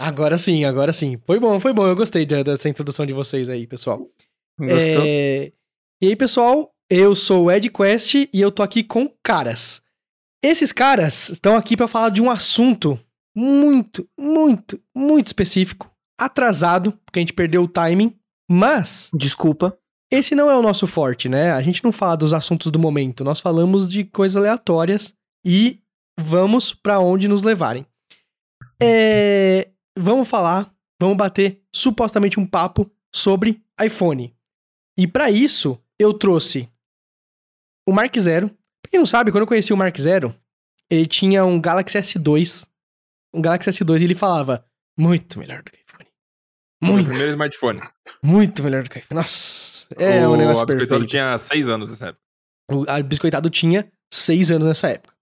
Agora sim, agora sim. Foi bom, foi bom. Eu gostei de- dessa introdução de vocês aí, pessoal. Gostou? É, E aí, pessoal, eu sou o Ed Quest e eu tô aqui com caras. Esses caras estão aqui pra falar de um assunto muito, muito, muito específico, atrasado, porque a gente perdeu o timing, mas Desculpa. esse não é o nosso forte, né? A gente não fala dos assuntos do momento, nós falamos de coisas aleatórias e vamos pra onde nos levarem. É, Vamos falar, vamos bater supostamente um papo sobre iPhone. E pra isso, eu trouxe o Mark Zero. Pra quem não sabe, quando eu conheci o Mark Zero, ele tinha um Galaxy S2. Um Galaxy S2 e ele falava, muito melhor do que iPhone. O Muito, primeiro smartphone. muito melhor do que iPhone. Nossa, é um o negócio Abiscoitado perfeito. tinha seis anos nessa época. O Abiscoitado tinha seis anos nessa época.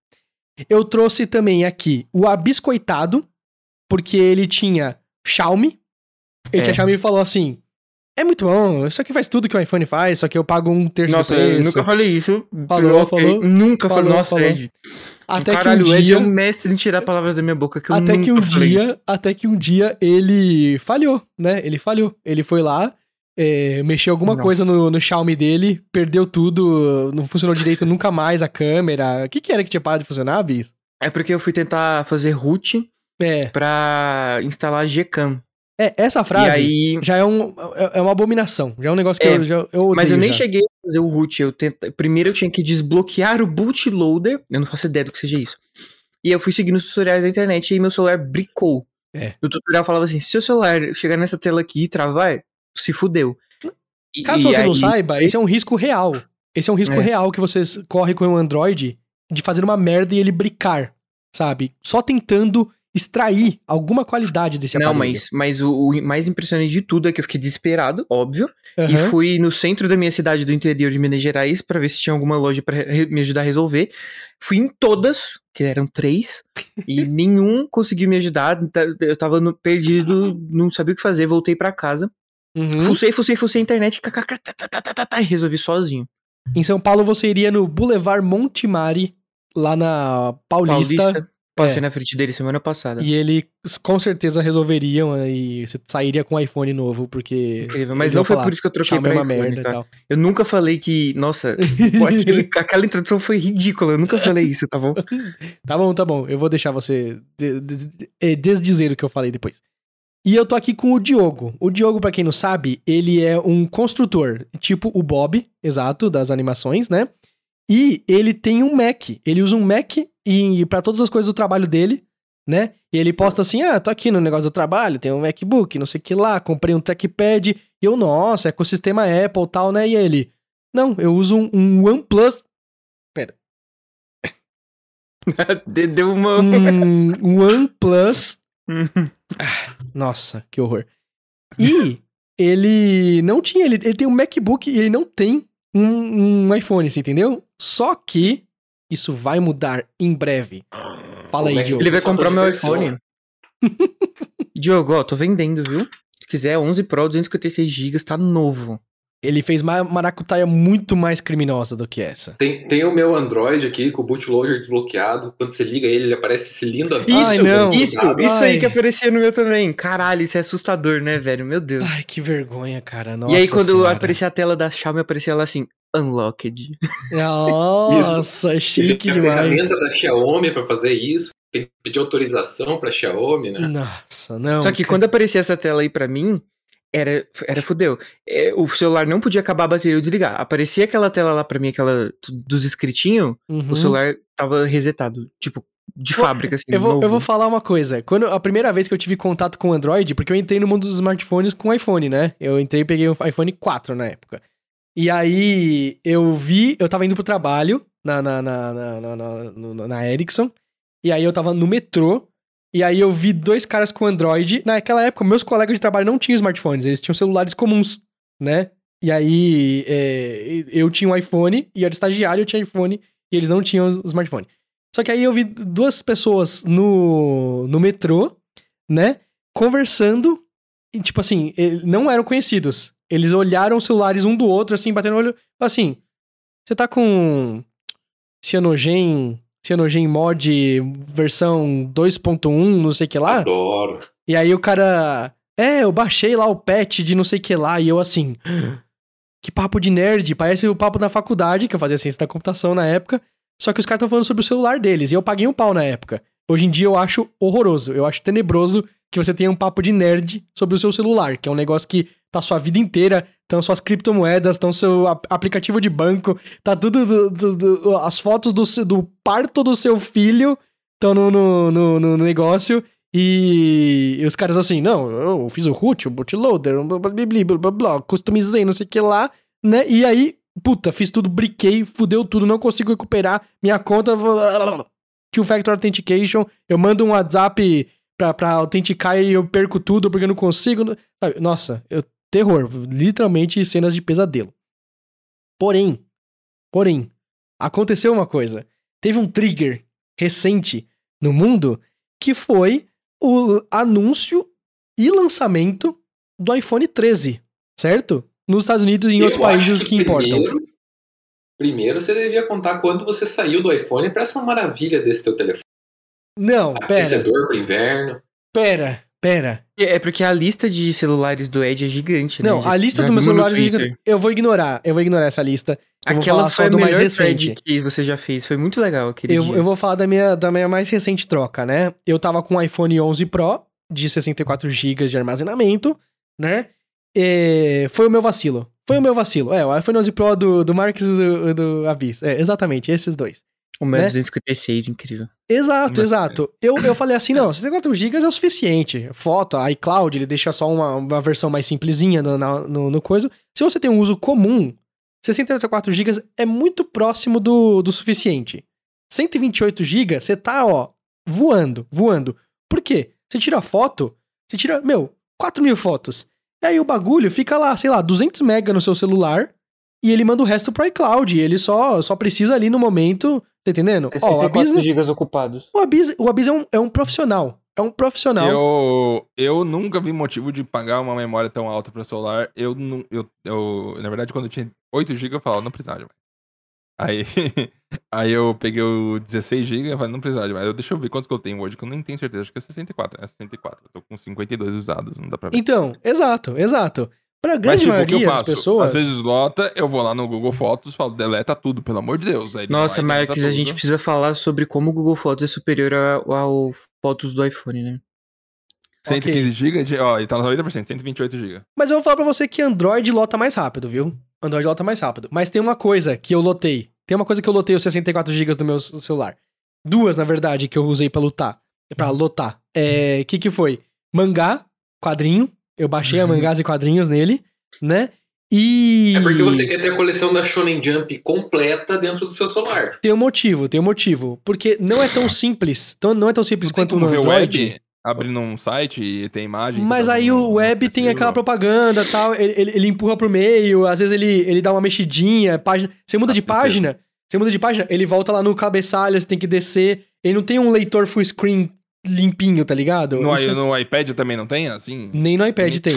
Eu trouxe também aqui o Abiscoitado, porque ele tinha Xiaomi. Ele É. tinha Xiaomi e falou assim: É muito bom, isso aqui faz tudo que o iPhone faz, só que eu pago um terço Nossa, do eu preço. nunca falei isso. Falou, falou. Nunca falei. Falou, Nossa, falou. Ed. Até Caralho, que um o Ed dia, é um mestre em tirar palavras da minha boca que eu até nunca que um falei isso. dia, até que um dia ele falhou, né? Ele falhou. Ele foi lá, é, mexeu alguma Nossa. coisa no, no Xiaomi dele, perdeu tudo, não funcionou direito nunca mais a câmera. O que, que era que tinha parado de funcionar, Bis? É porque eu fui tentar fazer root É, pra instalar Gcam. é essa frase aí. já é, um, é é uma abominação. Já é um negócio que É, eu, já, eu odeio Mas eu nem já. cheguei a fazer o root. Eu tenta... Primeiro eu tinha que desbloquear o bootloader. Eu não faço ideia do que seja isso. E eu fui seguindo os tutoriais da internet e meu celular bricou. É. O tutorial falava assim: se o celular chegar nessa tela aqui e travar, se fudeu. E- Caso e você não aí- saiba, esse é um risco real. Esse é um risco É. real que você corre com o Android de fazer uma merda e ele bricar, sabe? Só tentando extrair alguma qualidade desse Não, aparelho. mas, mas o, o mais impressionante de tudo é que eu fiquei desesperado, óbvio. E Aham. fui no centro da minha cidade do interior de Minas Gerais pra ver se tinha alguma loja pra re- me ajudar a resolver. Fui em todas, que eram três, e nenhum conseguiu me ajudar. tá- Eu tava no- perdido, não sabia o que fazer, voltei pra casa. Uhum. Fucei, fucei, fucei a internet, e resolvi sozinho. Em São Paulo você iria no Boulevard Montemari, lá na Paulista, Paulista, passei É. na frente dele semana passada. e eles com certeza resolveriam e você sairia com um iPhone novo, porque... Incrível, mas não foi falar, por isso que eu troquei pra é uma iPhone, merda e tá? tal. Eu nunca falei que, nossa, pô, aquele- aquela introdução foi ridícula, eu nunca falei isso, tá bom? Tá bom, tá bom. Eu vou deixar você de- de- de- eh, desdizer o que eu falei depois. E eu tô aqui com o Diogo. O Diogo, pra quem não sabe, ele é um construtor, tipo o Bob, exato, das animações, né? E ele tem um Mac. Ele usa um Mac e para todas as coisas do trabalho dele, né? E ele posta assim: "Ah, tô aqui no negócio do trabalho, tem um MacBook, não sei o que lá, comprei um trackpad". E eu, nossa, ecossistema Apple, tal, né? E ele: "Não, eu uso um, um OnePlus De- Deu uma. um, OnePlus Uhum. Nossa, que horror. E ele não tinha, ele, ele tem um MacBook e ele não tem um, um iPhone, você entendeu? Só que isso vai mudar em breve. Fala aí, é Diogo. Ele vai comprar meu diversão. iPhone. Diogo, ó, tô vendendo, viu? Se quiser, 11 Pro, 256 GB, tá novo. Ele fez uma maracutaia muito mais criminosa do que essa. Tem, tem o meu Android aqui com o bootloader desbloqueado. Quando você liga ele, ele aparece esse lindo. Isso, Ai, não. isso, Ai. isso aí que aparecia no meu também. Caralho, isso é assustador, né, velho? Meu Deus. Ai, que vergonha, cara. Nossa e aí, quando senhora. aparecia a tela da Xiaomi, aparecia lá assim, unlocked. Nossa, chique Tem a demais. ferramenta da Xiaomi pra fazer isso. Tem que pedir autorização pra Xiaomi, né? Nossa, não. Só que quando aparecia essa tela aí pra mim, era, era fudeu. É, o celular não podia acabar a bateria ou desligar. Aparecia aquela tela lá pra mim, aquela dos escritinhos, Uhum. o celular tava resetado. Tipo, de fábrica, assim, Eu vou, novo. eu vou falar uma coisa. Quando a primeira vez que eu tive contato com o Android, porque eu entrei no mundo dos smartphones com iPhone, né? Eu entrei e peguei um iPhone 4 na época. E aí eu vi, eu tava indo pro trabalho na, na, na, na, na, na- na Ericsson. E aí eu tava no metrô. E aí eu vi dois caras com Android. Naquela época, meus colegas de trabalho não tinham smartphones, eles tinham celulares comuns, né? E aí é, eu tinha um iPhone, e era estagiário, eu tinha iPhone, e eles não tinham smartphone. Só que aí eu vi duas pessoas no, no metrô, né? Conversando. E, tipo assim, não eram conhecidos. Eles olharam os celulares um do outro, assim, batendo o olho. Assim, você tá com cianogen, CyanogenMod versão 2.1, não sei o que lá. Adoro. E aí o cara. É, eu baixei lá o patch de não sei o que lá. E eu assim. Que papo de nerd. Parece o papo da faculdade, que eu fazia ciência da computação na época. Só que os caras estão falando sobre o celular deles. E eu paguei um pau na época. Hoje em dia eu acho horroroso. Eu acho tenebroso que você tenha um papo de nerd sobre o seu celular, que é um negócio que tá sua vida inteira, estão suas criptomoedas, estão seu ap- aplicativo de banco, tá tudo. do- do- do- as fotos do, do parto do seu filho estão no, no, no- no negócio. E, e os caras assim, não, eu fiz o root, o bootloader, blá, blá, blá, blá, blá, customizei, não sei o que lá, né? E aí, puta, fiz tudo, briquei, fudeu tudo, não consigo recuperar minha conta. Two Factor Authentication, eu mando um WhatsApp pra, pra autenticar e eu perco tudo porque eu não consigo. sabe? Nossa, eu, terror, literalmente cenas de pesadelo. Porém, porém, aconteceu uma coisa. Teve um trigger recente no mundo que foi o anúncio e lançamento do iPhone 13, certo? Nos Estados Unidos e em Eu outros países que, importam. Primeiro, primeiro você devia contar quando você saiu do iPhone pra essa maravilha desse teu telefone. Não, pera, Aquecedor pro inverno. pera, pera. É porque a lista de celulares do Ed é gigante, né? Não, a lista já dos meus vimos no celulares é gigante. Eu vou ignorar, eu vou ignorar essa lista. Eu vou Aquela falar foi só a do mais recente. que você já fez. Foi muito legal aquele Eu, dia. eu vou falar da minha, da minha mais recente troca, né? Eu tava com o iPhone 11 Pro de 64 GB de armazenamento, né? E foi o meu vacilo. Foi o meu vacilo. É, o iPhone 11 Pro do, do Marcos e do, do Abyss. É, exatamente, esses dois. O meu né? 256, incrível. Exato, Mas, exato. Eu, eu falei assim, não, 64 GB é o suficiente. Foto, iCloud, ele deixa só uma, uma versão mais simplesinha no, na- no, no coisa. Se você tem um uso comum, 64 GB é muito próximo do, do suficiente. 128 GB, você tá, ó, voando, voando. Por quê? Você tira foto, você tira, meu, 4 mil fotos. E aí o bagulho fica lá, sei lá, 200 mega no seu celular e ele manda o resto pro iCloud. Ele só, só precisa ali no momento, tá entendendo? Ó, o Abyss, 64 gigas ocupados. o Abyss, o Abyss é, um, é um profissional. É um profissional. Eu, eu nunca vi motivo de pagar uma memória tão alta pro celular. Eu, não, eu, eu na verdade, quando eu tinha 8 GB, eu falava, não precisava demais. Aí, aí eu peguei o 16 GB e falei, não precisava demais. Eu, deixa eu ver quanto que eu tenho hoje, que eu nem tenho certeza. Acho que é 64. É 64. Eu tô com 52 usados, não dá pra ver. Então, exato, exato. Pra Mas, grande tipo, o maioria das pessoas. Às vezes lota, eu vou lá no Google Fotos, falo, deleta tudo, pelo amor de Deus. Aí Nossa, vai Marques, a gente precisa falar sobre como o Google Fotos é superior ao, ao Fotos do iPhone, né? 115 GB, de, ó, ele tá no 90%, 128 GB. Mas eu vou falar pra você que Android lota mais rápido, viu? Android lota mais rápido. Mas tem uma coisa que eu lotei. Tem uma coisa que eu lotei os 64 GB do meu celular. Duas, na verdade, que eu usei pra lutar. Pra lotar. É. que que foi? Mangá, quadrinho. Eu baixei a Uhum. mangás e quadrinhos nele, né? E. É porque você quer ter a coleção da Shonen Jump completa dentro do seu celular. Tem um motivo, tem um motivo. Porque não é tão simples. Tão, não é tão simples Não tem quanto como no ver o Android. web, abrindo um site e tem imagem. Mas tá aí no- o web tem aquela propaganda e tal, ele, ele, ele empurra pro meio, às vezes ele, ele dá uma mexidinha, página. Você muda Ah, de página, você muda de página, ele volta lá no cabeçalho, você tem que descer. Ele não tem um leitor full screen limpinho, tá ligado? No, Isso- i- no iPad também não tem, assim? Nem no iPad tem.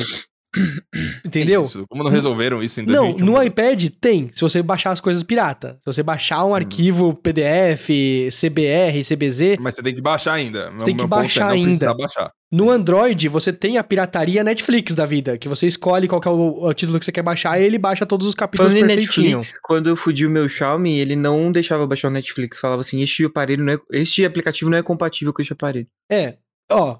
Entendeu? Isso. Como não resolveram isso em Não, 2021? no iPad tem, se você baixar as coisas pirata. Se você baixar Hum. um arquivo PDF, CBR, CBZ, Mas você tem que baixar ainda. Meu- tem que é baixar não ainda. baixar. No Android, você tem a pirataria Netflix da vida, que você escolhe qual que é o, o título que você quer baixar e ele baixa todos os capítulos Falando perfeitinho. Netflix, quando eu fudi o meu Xiaomi, ele não deixava baixar o Netflix. Falava assim, este aparelho não é, este aplicativo não é compatível com este aparelho. É, ó,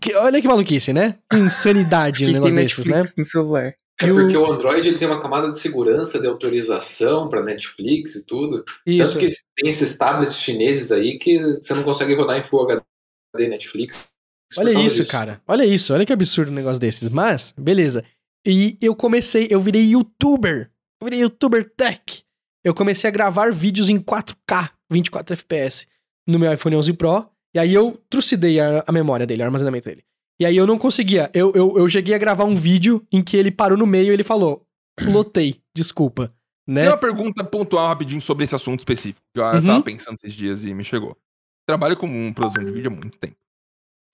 que- olha que maluquice, né? Que Insanidade um tem negócio desses, né? No celular. É porque o Android ele tem uma camada de segurança, de autorização pra Netflix e tudo. Isso. Tanto que tem esses tablets chineses aí que você não consegue rodar em Full HD Netflix. Olha isso, disso. cara. Olha isso, olha que absurdo um negócio desses. Mas, beleza. E eu comecei, eu virei youtuber. Eu virei youtuber tech. Eu comecei a gravar vídeos em 4K, 24 FPS, no meu iPhone 11 Pro. E aí eu trucidei a, a memória dele, o armazenamento dele. E aí eu não conseguia. Eu, eu, eu cheguei a gravar um vídeo em que ele parou no meio e ele falou: lotei, desculpa. Né? Tem uma pergunta pontual rapidinho sobre esse assunto específico. Que eu Uhum. tava pensando esses dias e me chegou. Trabalho com um produção de vídeo há muito tempo.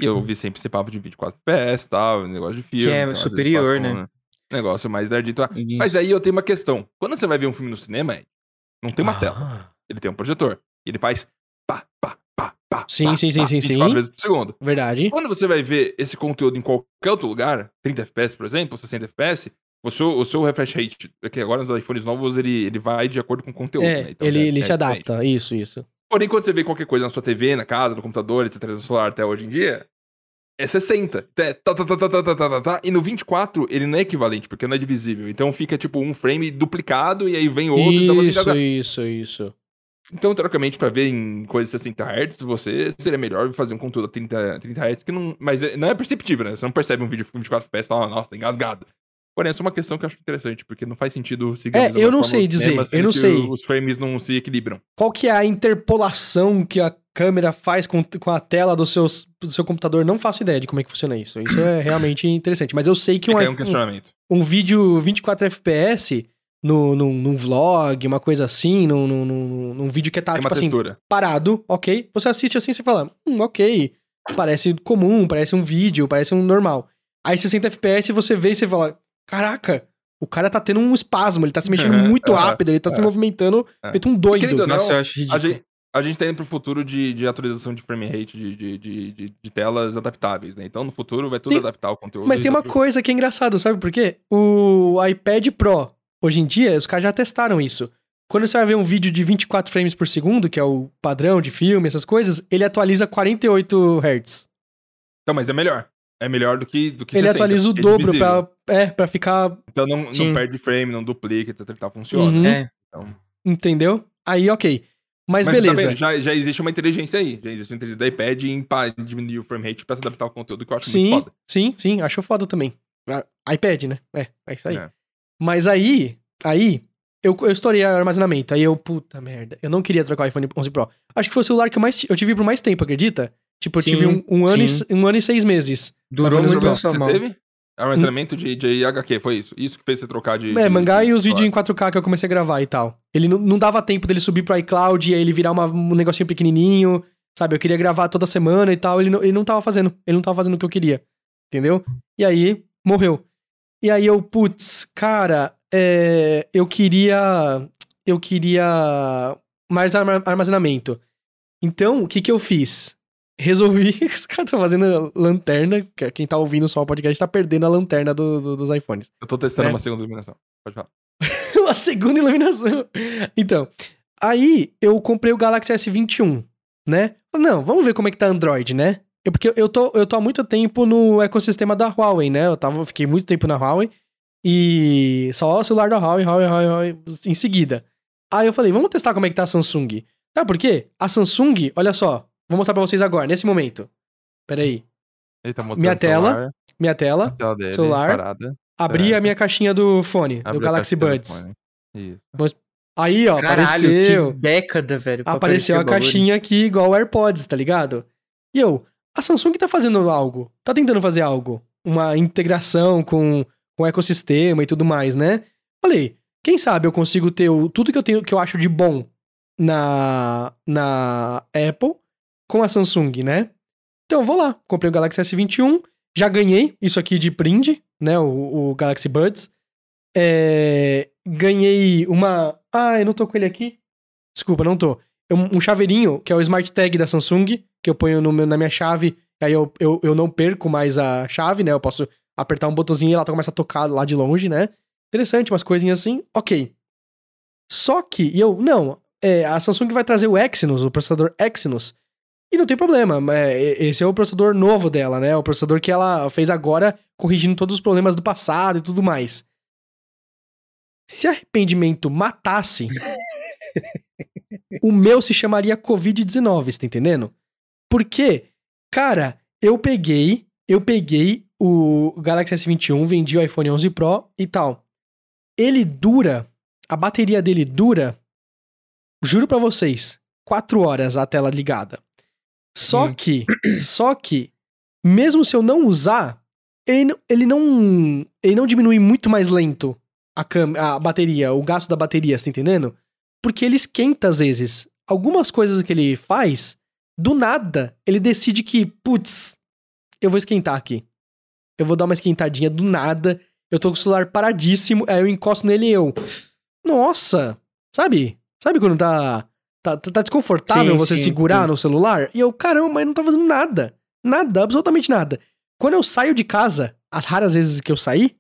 E eu vi sempre esse papo de vídeo 4 FPS e tal, negócio de filme. é então, superior, um né? Negócio mais nerdito. E- Mas aí eu tenho uma questão. Quando você vai ver um filme no cinema, não tem uma Ah. tela. Ele tem um projetor. E ele faz pá, pá, pá, pá. Sim, pá, sim, sim, pá, sim, 24 sim. vezes por segundo. Verdade. Quando você vai ver esse conteúdo em qualquer outro lugar, 30 FPS, por exemplo, 60 FPS, o seu, o seu refresh rate, que agora nos iPhones novos, ele, ele vai de acordo com o conteúdo. É, né? Então, ele, é- ele é se diferente. adapta. Isso, isso. Porém, quando você vê qualquer coisa na sua TV, na casa, no computador, etc., no celular até hoje em dia, é 60. Tá, tá, tá, tá, tá, tá, tá, tá, tá, e no 24, ele não é equivalente, porque não é divisível. Então fica tipo um frame duplicado e aí vem outro. então, você Isso, engasga- isso, isso. Então, teoricamente, pra ver em coisas 60 Hz, você seria melhor fazer um conteúdo a 30, 30 Hz, que não. Mas é- não é perceptível, né? Você não percebe um vídeo com 24 FPS e fala, nossa, tá engasgado. Porém, é uma questão que eu acho interessante, porque não faz sentido seguir É, eu não sei dizer, cinema, eu não sei. Os frames não se equilibram. Qual que é a interpolação que a câmera faz com, com a tela do, seus, do seu computador? Não faço ideia de como é que funciona isso. Isso é realmente interessante. Mas eu sei que um, Fica aí um questionamento. um vídeo 24 FPS no, num, num vlog, uma coisa assim, num, num, num, num vídeo que tá, Tem tipo uma assim, parado, ok? Você assiste assim e você fala, hum, ok, parece comum, parece um vídeo, parece um normal. Aí 60 FPS você vê e você fala, caraca, o cara tá tendo um espasmo, ele tá se mexendo É, muito é, rápido, ele tá se é. movimentando É. feito um doido. Querido não, Nossa, eu acho A ridículo. gente, a gente tá indo pro futuro de, de atualização de frame rate de, de, de, de- de telas adaptáveis, né? Então, no futuro, vai tudo Tem- adaptar o conteúdo. Mas tem uma coisa que é engraçada, sabe por quê? O iPad Pro, hoje em dia, os caras já testaram isso. Quando você vai ver um vídeo de 24 frames por segundo, que é o padrão de filme, essas coisas, ele atualiza 48 Hz. Então, mas é melhor. É melhor do que, do que Ele 60, atualiza o é dobro pra, é, pra ficar. Então não, não perde frame, não duplica, etc. e tal, Funciona. Uhum. É. Então, Entendeu? Aí, ok. Mas, mas tá beleza. vendo? já, já existe uma inteligência aí. Já existe uma inteligência do iPad em diminuir o frame rate pra se adaptar ao conteúdo, que eu acho sim, muito foda. sim, sim, acho foda também. Ah, iPad, né? É, é isso aí. É. Mas aí, aí, eu, eu estourei o armazenamento. Aí eu, puta merda, eu não queria trocar o iPhone 11 Pro. Acho que foi o celular que eu mais, eu tive por mais tempo, acredita? Tipo, eu Sim, tive um, um ano, e, um ano e seis meses. Durou muito sua Você mão. teve? Armazenamento de, de HQ, foi isso? Isso que fez você trocar de. É, de- mangá de e os vídeos em celular. 4K que eu comecei a gravar e tal. Ele não, não dava tempo dele subir pro iCloud e aí ele virar uma- um negocinho pequenininho, sabe? Eu queria gravar toda semana e tal. Ele não, ele não tava fazendo. Ele não tava fazendo o que eu queria. Entendeu? E aí, morreu. E aí eu, putz, cara, é, eu queria. Eu queria mais arma- armazenamento. Então, o que que eu fiz? Resolvi. Os caras estão fazendo lanterna. que Quem tá ouvindo só o podcast tá perdendo a lanterna do- do- dos iPhones. Eu tô testando É. uma segunda iluminação. Pode falar. uma segunda iluminação. Então, aí eu comprei o Galaxy S21, né? Não, vamos ver como é que tá Android, né? Eu, porque eu tô, eu tô há muito tempo no ecossistema da Huawei, né? Eu tava, fiquei muito tempo na Huawei e só o celular da Huawei, Huawei, Huawei, Huawei em seguida. Aí eu falei, vamos testar como é que tá a Samsung. Sabe por quê? A Samsung, olha só, vou mostrar pra vocês agora, nesse momento. Pera aí. Ele tá mostrando Minha o tela, celular, Minha tela, dele, celular, parada. abri É. a minha caixinha do fone, do abre a Galaxy do Buds. Isso. Aí, ó, Caralho, apareceu. que década, velho. apareceu a caixinha aqui igual o AirPods, tá ligado? E eu, a Samsung tá fazendo algo, tá tentando fazer algo, uma integração com, com o ecossistema e tudo mais, né? Falei, quem sabe eu consigo ter o, tudo que eu tenho que eu acho de bom na na Apple com a Samsung, né? Então vou lá, comprei o Galaxy S21, já ganhei isso aqui de print, né? O, o Galaxy Buds. É, ganhei uma. Ah, eu não tô com ele aqui. Desculpa, não tô. Um, chaveirinho, que é o Smart Tag da Samsung, que eu ponho no meu- na minha chave, aí eu, eu, eu não perco mais a chave, né? Eu posso apertar um botãozinho e ela começa a tocar lá de longe, né? Interessante, umas coisinhas assim, ok. Só que, e eu, não, é, a Samsung vai trazer o Exynos, o processador Exynos, e não tem problema, é, esse é o processador novo dela, né? O processador que ela fez agora, corrigindo todos os problemas do passado e tudo mais. Se arrependimento matasse, o meu se chamaria Covid-19, você tá entendendo? Porque, cara, eu peguei, eu peguei o Galaxy S21, vendi o iPhone 11 Pro e tal. Ele dura, a bateria dele dura, juro pra vocês, 4 horas a tela ligada. Só Hum. que, só que, mesmo se eu não usar, ele, não- ele não, ele não diminui muito mais lento a, cam a bateria, o gasto da bateria, você tá entendendo? Porque ele esquenta às vezes. Algumas coisas que ele faz, do nada, ele decide que, putz, eu vou esquentar aqui. Eu vou dar uma esquentadinha do nada. Eu tô com o celular paradíssimo, aí eu encosto nele e eu. Nossa! Sabe? Sabe quando tá. Tá, tá, tá desconfortável Sim, você sim, segurar sim. no celular? E eu, caramba, mas não tá fazendo nada. Nada, absolutamente nada. Quando eu saio de casa, as raras vezes que eu saí,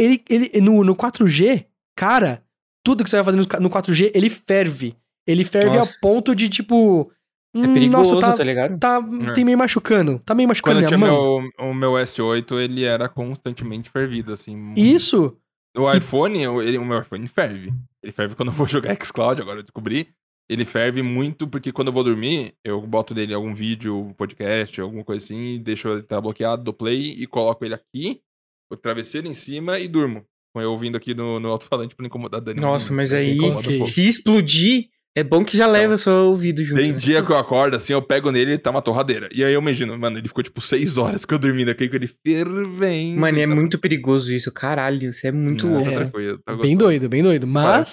ele, ele no, no 4G, cara, tudo que você vai fazer no, no 4G, ele ferve. Ele ferve Nossa. a ponto de, tipo. É hum, perigoso, nossa, tá, tá ligado? tá, É. tem meio machucando. Tá meio machucando Quando minha mão. meu, o meu S8, ele era constantemente fervido, assim. Isso. O iPhone, o- ele, o meu iPhone ferve. Ele ferve quando eu vou jogar xCloud, agora eu descobri. Ele ferve muito porque quando eu vou dormir, eu boto nele algum vídeo, podcast, alguma coisa assim, e deixo ele estar bloqueado do play e coloco ele aqui, o travesseiro em cima e durmo. Com eu ouvindo aqui no, no alto-falante pra não incomodar a Dani. Nossa, mas porque aí, um. Se explodir, é bom que já leva seu ouvido junto. Tem né? dia que eu acordo assim, eu pego nele e tá uma torradeira. E aí eu imagino, mano, ele ficou tipo seis horas que eu dormindo aqui com ele fervendo. Mano, é Tá- muito perigoso isso. Caralho, você é muito Não, louco. Tá É. tá Bem doido, bem doido. Mas.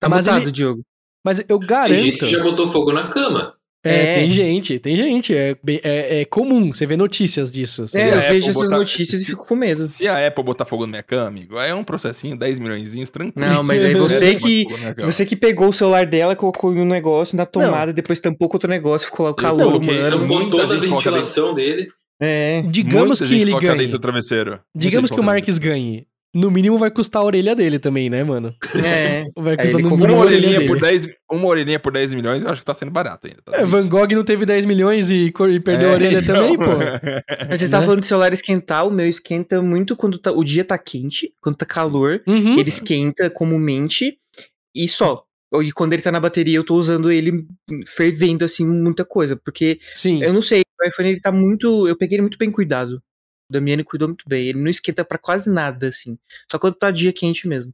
Tá Mas mutado, ele- Diogo. mas eu Tem garanto. gente que já botou fogo na cama. É, É. tem gente, tem gente. É, é, é comum você vê notícias disso. Se É, eu Apple vejo essas botar- notícias e se- fico com medo. Se a Apple botar fogo na minha cama, amigo, aí é um processinho, 10 milhões tranquilo. Não, mas aí você que. Você que pegou o celular dela, colocou em um negócio na tomada, depois tampou com outro negócio, ficou lá o calor, coloquei- mano. Tampou toda a ventilação dele. É. Digamos Muita que gente ele ganhe. dentro do travesseiro. Muita Digamos que o Marques ganhe. No mínimo vai custar a orelha dele também, né, mano? É. Vai Aí custar ele no mínimo Uma a orelha orelhinha, dele. por 10, uma orelhinha por 10 milhões, eu acho que tá sendo barato ainda. Tá É, Van Gogh não teve 10 milhões e, e perdeu a É, orelha então. também, pô. Mas você Né? tava falando de celular esquentar, o meu esquenta muito quando tá- o dia tá quente, quando tá calor, Uhum. ele esquenta comumente e só. E quando ele tá na bateria, eu tô usando ele fervendo, assim, muita coisa. Porque, Sim. eu não sei, o iPhone ele tá muito. Eu peguei ele muito bem cuidado. O Damiani cuidou muito bem. Ele não esquenta pra quase nada, assim. Só quando tá dia quente mesmo.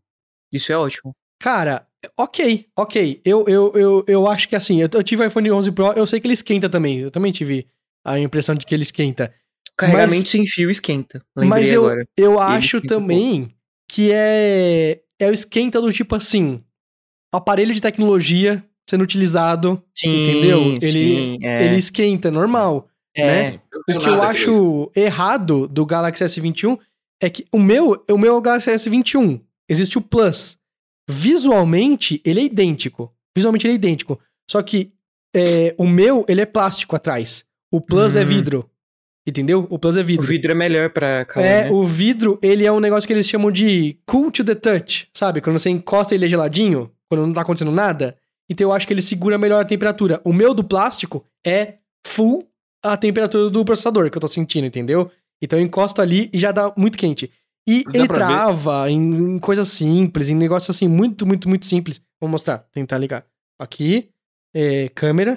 Isso é ótimo. Cara, ok, ok. Eu, eu, eu, eu acho que assim, eu, eu tive o iPhone 11 Pro, eu sei que ele esquenta também. Eu também tive a impressão de que ele esquenta. Carregamento sem fio esquenta. Lembrei Mas eu, agora. eu acho um também que é, é o esquenta do tipo assim, aparelho de tecnologia sendo utilizado, entendeu? Ele, sim, é, ele esquenta, normal. é. né? O que eu acho errado do Galaxy S21 é que o meu, o meu é o Galaxy S21. Existe o Plus. Visualmente, ele é idêntico. Visualmente, ele é idêntico. Só que é, o meu, ele é plástico atrás. O Plus é Hum. vidro. Entendeu? O Plus é O vidro. vidro é melhor pra calor, É, né? o vidro, ele é um negócio que eles chamam de cool to the touch, sabe? Quando você encosta ele é geladinho, quando não tá acontecendo nada. Então eu acho que ele segura melhor a temperatura. O meu do plástico é full a temperatura do processador que eu tô sentindo, entendeu? Então eu encosto ali e já dá muito quente. E Dá ele pra ver. trava em, em coisas simples, em negócios assim, muito, muito, muito simples. Vou mostrar, tentar ligar. Aqui, é, câmera.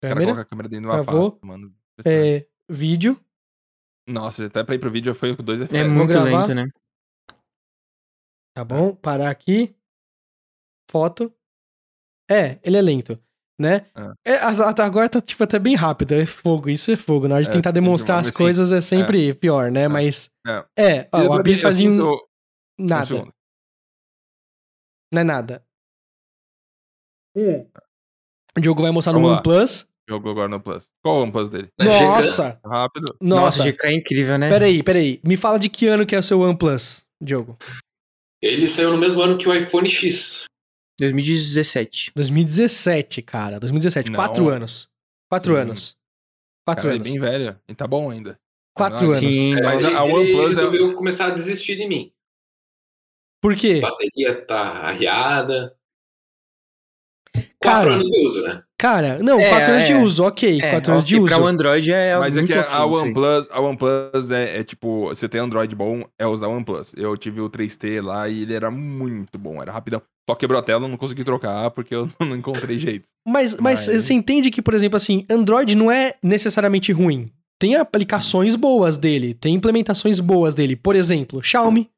Cara Câmera, coloca a câmera dentro de uma Travou. pasta, mano. é, vídeo. Nossa, até pra ir pro vídeo foi com dois É FPS. muito gravar. lento, né? Tá bom? Parar aqui. Foto. É, ele é lento, né? É, as- até agora tá, tipo, até bem rápido. É fogo, isso é fogo. Na hora de É, tentar demonstrar as coisas é sempre pior, né? Mas. É. É, ó, o pra mim, Abis eu fazia um- sinto- um nada. segundo. Não é nada. O Diogo vai mostrar no Vamos lá. OnePlus. Jogou agora no Plus. Qual é o OnePlus dele? Nossa! Rápido. Nossa, Nossa! GK é incrível, né? Peraí, peraí. Me fala de que ano que é o seu OnePlus, Diogo. Ele saiu no mesmo ano que o iPhone X. 2017. 2017, cara. 2017. Não. Quatro anos. Quatro Sim. anos. Quatro Cara, ele é anos. bem velho. E tá bom ainda. Quatro Nossa, anos. Sim. É, Mas ele, a ele OnePlus é- resolveu começar a desistir de mim. Por quê? A bateria tá arriada. Cara, Quatro anos de uso, né? Cara, não, É, quatro anos de é. uso, ok. É, quatro anos de ok, uso. Pra o Android é Mas é muito que ok a aí. OnePlus, a OnePlus é, é tipo, você tem Android bom, é usar OnePlus. Eu tive o 3T lá e ele era muito bom, era rapidão. Só quebrou a tela, eu não consegui trocar porque eu não encontrei jeito. Mas, mas Mas- você entende que, por exemplo, assim, Android não é necessariamente ruim. Tem aplicações boas dele, tem implementações boas dele. Por exemplo, Xiaomi.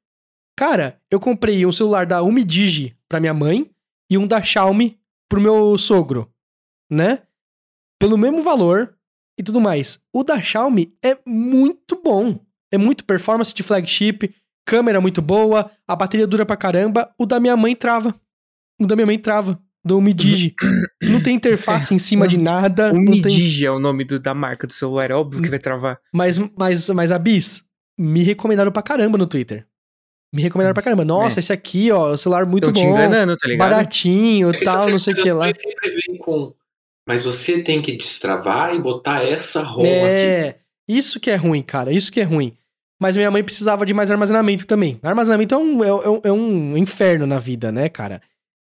Cara, eu comprei um celular da Umidigi pra minha mãe e um da Xiaomi pro meu sogro, né? Pelo mesmo valor e tudo mais. O da Xiaomi é muito bom. É muito performance de flagship, câmera muito boa, a bateria dura pra caramba. O da minha mãe trava. O da minha mãe trava. Do Umidigi. não tem interface em cima de nada. O não tem... Midigi é o nome do- da marca do celular, é óbvio que vai travar. Mas, mas, mas a Bis, me recomendaram pra caramba no Twitter. Me recomendaram pra caramba. Nossa, esse aqui, ó, celular muito te bom. enganando, tá ligado? Baratinho, É que tal, não sei o que lá. sempre vem com. Mas você tem que destravar e botar essa ROM aqui. É, isso que é ruim, cara. Isso que é ruim. Mas minha mãe precisava de mais armazenamento também. Armazenamento é um, é, um- é um inferno na vida, né, cara?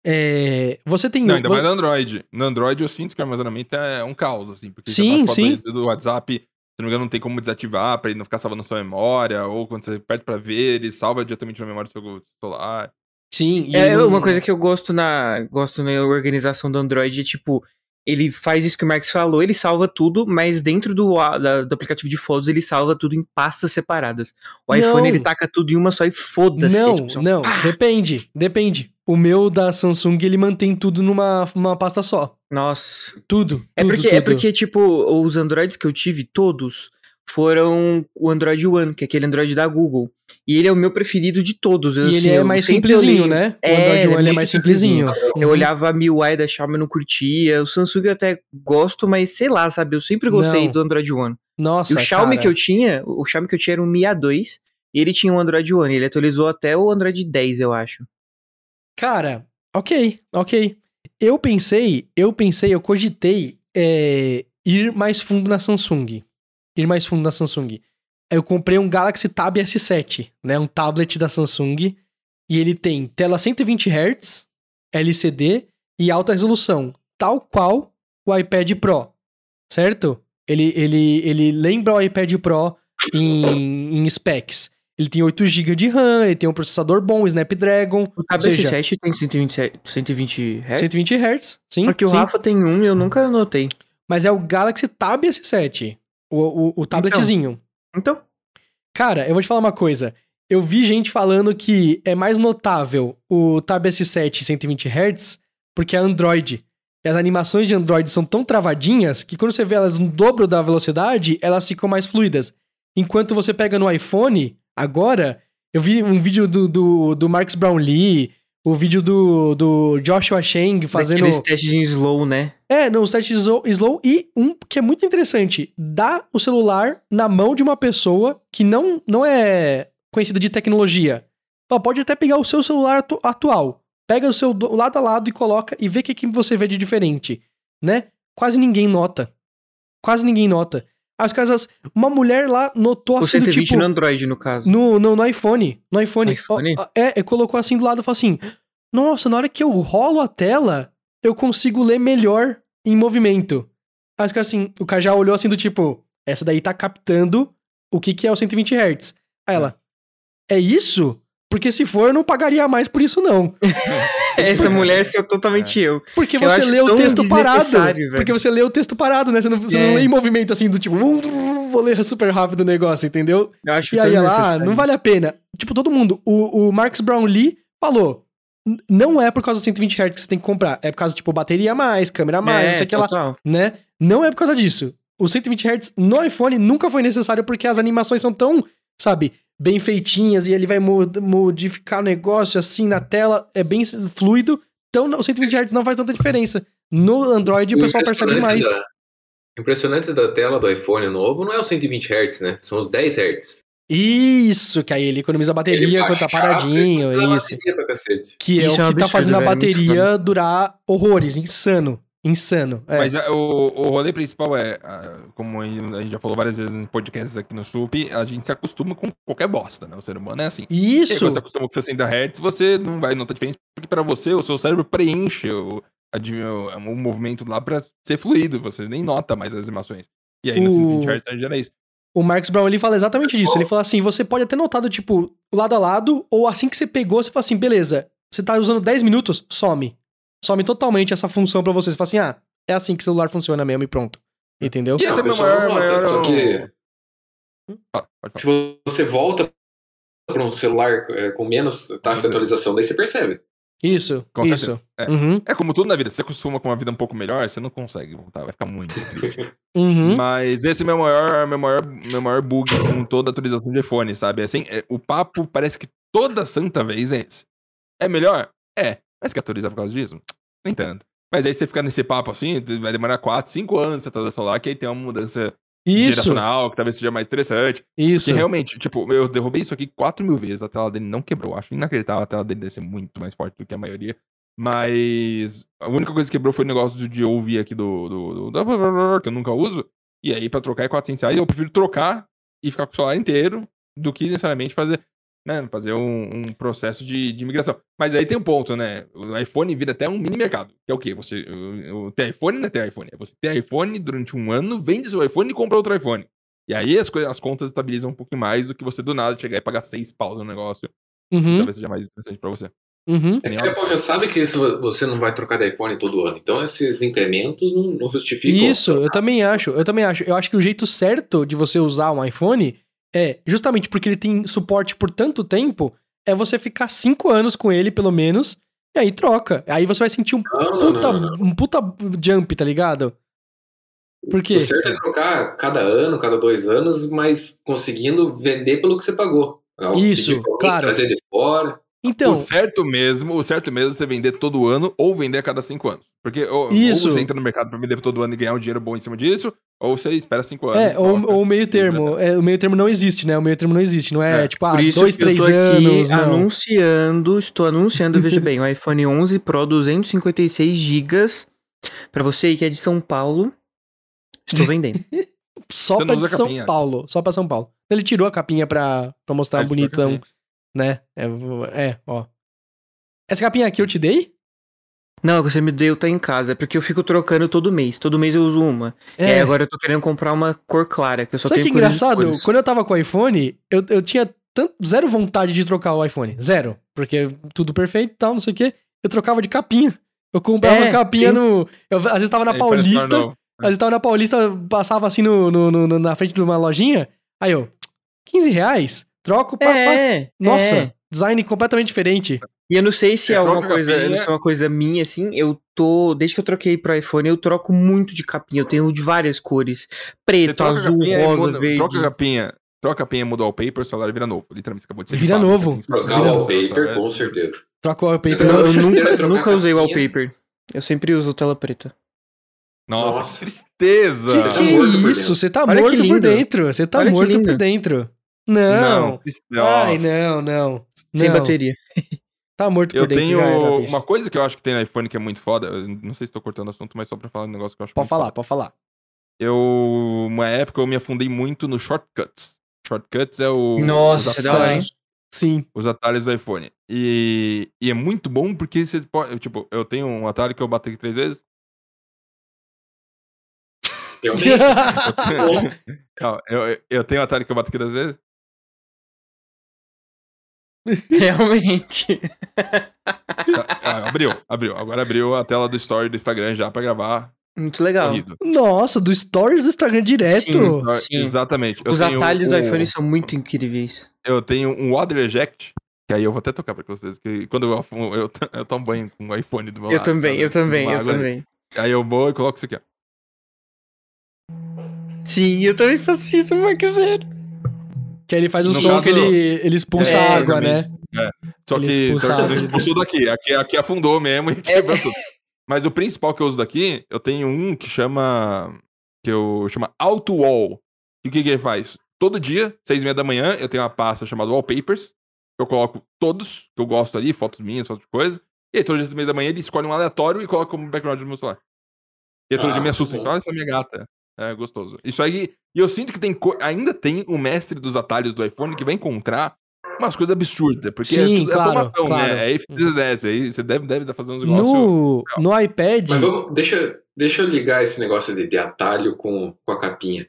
É, você tem. Não, ainda vo- mais no Android. No Android eu sinto que o armazenamento é um caos, assim. Porque Sim, sim. foto do WhatsApp, se não me engano, não tem como desativar pra ele não ficar salvando na sua memória. Ou quando você aperta pra ver, ele salva diretamente na memória do seu celular. Sim, e É uma coisa que eu gosto na gosto na organização do Android, é, tipo, ele faz isso que o Marx falou, ele salva tudo, mas dentro do, da- do aplicativo de fotos ele salva tudo em pastas separadas. O Não. iPhone ele taca tudo em uma só e foda-se. Não, tipo, só- não, depende, depende. O meu da Samsung, ele mantém tudo numa, numa pasta só. Nossa. Tudo. É tudo, porque, é tudo. porque, tipo, os Androids que eu tive, todos, foram o Android One, que é aquele Android da Google. E ele é o meu preferido de todos. eu, E ele assim, é eu mais simplesinho, né? É, o Android ele é One ele é muito mais simplesinho. Eu Uhum. olhava a MIUI da Xiaomi, não curtia. O Samsung eu até gosto, mas sei lá, sabe? Eu sempre gostei Não. do Android One. Nossa, e o Xiaomi cara. que eu tinha, o Xiaomi que eu tinha era um Mi A2, e ele tinha um Android One. Ele atualizou até o Android 10, eu acho. Cara, ok, ok. Eu pensei, eu pensei, eu cogitei é, ir mais fundo na Samsung. Ir mais fundo na Samsung. Eu comprei um Galaxy Tab S7, né? Um tablet da Samsung. E ele tem tela 120 Hz, LCD e alta resolução. Tal qual o iPad Pro. Certo? Ele, ele, ele lembra o iPad Pro em, em specs. Ele tem 8 GB de RAM, ele tem um processador bom, o Snapdragon. O Tab Ou seja, S7 tem 127, 120 Hz? 120 Hz, sim. Porque o sim. Rafa tem um e eu nunca notei. Mas é o Galaxy Tab S7. O, o, o tabletzinho. Então, Cara, eu vou te falar uma coisa. Eu vi gente falando que é mais notável o Tab S7 120 Hz porque é Android. E as animações de Android são tão travadinhas que quando você vê elas no dobro da velocidade, elas ficam mais fluidas. Enquanto você pega no iPhone, agora, eu vi um vídeo do, do, do Marcus Brownlee, o vídeo do, do Joshua Cheng fazendo. daqueles testes em slow, né? É, não, os testes slow, slow e um que é muito interessante, dá o celular na mão de uma pessoa que não, não é conhecida de tecnologia. Pode até pegar o seu celular atu- atual, pega o seu do- lado a lado e coloca e vê o que, que você vê de diferente, né? Quase ninguém nota. Quase ninguém nota. As casas, uma mulher lá notou O assim do 120 tipo no Android, no caso. no, no, no iPhone. No iPhone. IPhone? É, ele colocou assim do lado e falou assim: Nossa, na hora que eu rolo a tela, eu consigo ler melhor em movimento. Aí os caras assim, o cara já olhou assim do tipo, essa daí tá captando o que, que é o 120 Hz. Aí ela, é isso? Porque se for, eu não pagaria mais por isso, não. Essa mulher sou totalmente eu. Porque Que eu você acho lê o texto parado. velho. Porque você lê o texto parado, né? Você não, você não É. lê em movimento assim, do tipo, vou ler super rápido o negócio, entendeu? Eu acho E aí ela, ah, não vale a pena. Tipo, todo mundo. O, o Marcus Brownlee falou. "N- Não é por causa do 120 Hz que você tem que comprar. É por causa, tipo, bateria a mais, câmera a mais, não sei o que lá, né? Não é por causa disso. O 120 Hz no iPhone nunca foi necessário porque as animações são tão, sabe, bem feitinhas e ele vai mo- modificar o negócio assim na tela, é bem fluido. Então o 120 Hz não faz tanta diferença. No Android o pessoal percebe mais. Da, o impressionante da tela do iPhone novo não é os 120 Hz, né? São os 10 Hz. Isso, que aí ele economiza a bateria quando tá paradinho, ele isso. bateria pra cacete. Que é Isso é o um que tá absurdo, fazendo a velho, muito bateria durar horrores. Insano. Insano. É. Mas é, o, o rolê principal é, como a gente já falou várias vezes em podcasts aqui no Sup, a gente se acostuma com qualquer bosta, né? O ser humano é assim. E Isso. quando você acostuma com 60 Hz, você não vai notar diferença, porque pra você, o seu cérebro preenche o, a o, o movimento lá pra ser fluido, você nem nota mais as animações. E aí, no O- 120 Hz, gera isso. O Marcus Brown ele fala exatamente disso. Ele fala assim: você pode até notado, tipo, lado a lado, ou assim que você pegou, você fala assim, beleza, você tá usando 10 minutos, some. Some totalmente essa função pra você. Você fala assim, ah, é assim que o celular funciona mesmo e pronto. Entendeu? E esse é meu maior, maior... só que- Ah, pode falar. Se você volta pra um celular é, com menos taxa de atualização, daí você percebe. Isso, Com isso. É. Uhum, É como tudo na vida, se você acostuma com uma vida um pouco melhor, você não consegue voltar, vai ficar muito triste. uhum. Mas esse é meu maior, meu maior, meu maior bug com toda atualização de iPhone, sabe? Assim, é, o papo parece que toda santa vez é esse. É melhor? É. Mas que atualizar por causa disso? Nem tanto. Mas aí você fica nesse papo assim, vai demorar 4, 5 anos você atualizar o celular, que aí tem uma mudança Isso, geracional, que talvez seja mais interessante. isso. Que realmente, tipo, eu derrubei isso aqui 4 mil vezes, a tela dele não quebrou. Acho inacreditável a tela dele deve ser muito mais forte do que a maioria. Mas a única coisa que quebrou foi o negócio de ouvir aqui do, do, do- do- que eu nunca uso. E aí, pra trocar é 400 reais, eu prefiro trocar e ficar com o celular inteiro do que necessariamente fazer, né, fazer um, um processo de, de migração. Mas aí tem um ponto, né? O iPhone vira até um mini mercado. Que é o quê? Você o, o, ter iPhone não é ter iPhone. É você ter iPhone durante um ano, vende seu iPhone e compra outro iPhone. E aí as, coisas, as contas estabilizam um pouquinho mais do que você do nada chegar e pagar seis paus no negócio. Uhum, Talvez seja mais interessante pra você. uhum. É que a Apple já sabe que isso você não vai trocar de iPhone todo ano. Então esses incrementos não, não justificam. Isso, eu também acho. Eu também acho. Eu acho que o jeito certo de você usar um iPhone é, justamente porque ele tem suporte por tanto tempo, é você ficar cinco anos com ele, pelo menos, e aí troca. Aí você vai sentir um Não, puta, não, não. um puta jump, tá ligado? Por quê? O certo é trocar cada ano, cada dois anos, mas conseguindo vender pelo que você pagou. Algo Isso, pedir claro. Trazer de fora. Então, o certo mesmo, o certo mesmo é você vender todo ano ou vender a cada cinco anos. Porque ou, Isso. ou você entra no mercado pra vender todo ano e ganhar um dinheiro bom em cima disso, ou você espera cinco anos. é, ou, o meio termo. É, o meio termo não existe, né? O meio termo não existe. Não é, É, tipo, ah, dois, que eu três tô aqui anos. Não. anunciando, estou anunciando, veja bem, o iPhone 11 Pro 256 GB para você aí que é de São Paulo. Estou vendendo. Só de São capinha. Paulo. Só pra São Paulo. Ele tirou a capinha pra, pra mostrar É, ele tirou a bonitão, capinha. Né? É, é, ó. Essa capinha aqui eu te dei? Não, que você me deu tá em casa, é porque eu fico trocando todo mês. Todo mês eu uso uma. E aí agora eu tô querendo comprar uma cor clara, que eu só Sabe que tenho de engraçado? cores. Quando eu tava com o iPhone, eu, eu tinha tanto, zero vontade de trocar o iPhone. Zero. Porque tudo perfeito e tal, não sei o quê. Eu trocava de capinha. Eu comprava É, capinha sim. no. Eu, às vezes tava na Aí Paulista. Às vezes tava na Paulista, passava assim no, no- no- na frente de uma lojinha. Aí eu, 15 reais? Troco pra. É, Nossa, é. design completamente diferente. E eu não sei se é, É, alguma coisa, capinha. se é uma coisa minha, assim, eu tô, desde que eu troquei pro iPhone, eu troco muito de capinha, eu tenho de várias cores, preto, azul, capinha rosa, muda- verde. Troca a capinha, troca a capinha, muda o wallpaper, o celular vira novo. Literalmente, você acabou de ser Vira fábrica, novo. assim, Trocar Vira o wallpaper, celular. com certeza. Troca o wallpaper. Eu, eu nunca, nunca usei wallpaper. Eu sempre uso tela preta. Nossa, Nossa. que tristeza. Que que tá por é isso? Você tá Olha que morto por lindo. dentro. Você tá Olha morto por dentro. Não. triste- Ai, não, não. Sem Não. bateria. Tá morto por Eu dentro. tenho já era, uma coisa que eu acho que tem no iPhone que é muito foda. Eu não sei se tô cortando o assunto, mas só pra falar um negócio que eu acho Pode muito falar, foda. pode falar. Eu, uma época, eu me afundei muito no Shortcuts. Shortcuts é o. Nossa, os hein? atalhos, Sim. os atalhos do iPhone. E, e é muito bom porque você pode. Tipo, eu tenho um atalho que eu bato aqui três vezes. Calma, eu, eu- eu tenho um atalho que eu bato aqui duas vezes. Realmente. Tá, ah, abriu, abriu. Agora abriu a tela do story do Instagram já pra gravar Muito legal. corrido. Nossa, do Stories do Instagram direto. Sim. Sim. Exatamente. Eu Os tenho atalhos do um- iPhone são muito incríveis. Eu tenho um Water Eject, que aí eu vou até tocar pra vocês, que quando eu, eu, eu tomo banho com o iPhone do meu Eu lado, também, eu também, eu água ali. também. Aí eu vou e coloco isso aqui, ó. Sim, eu também faço isso, Marquezeiro. Que aí ele faz o No som caso- que ele, ele expulsa É, a água, né? Só Ele que água. expulsou daqui. Aqui, aqui afundou mesmo e quebrou tudo. Mas o principal que eu uso daqui, eu tenho um que chama. que eu chama Auto Wall. E o que, que ele faz? Todo dia, seis e meia da manhã, eu tenho uma pasta chamada Wallpapers. que Eu coloco todos que eu gosto ali, fotos minhas, fotos de coisa. E aí, todo dia, seis e meia da manhã, ele escolhe um aleatório e coloca como background do meu celular. E aí, todo Ah, dia me assusta. bom. Olha essa minha gata. É gostoso. Isso aí. E eu sinto que tem co- ainda tem o mestre dos atalhos do iPhone que vai encontrar umas coisas absurdas. Porque é Sim, tudo claro, é automação, claro. né? É this that. Aí você deve, deve fazer uns negócios. No, no iPad. Mas vamos, deixa, deixa eu ligar esse negócio de, de atalho com, com a capinha.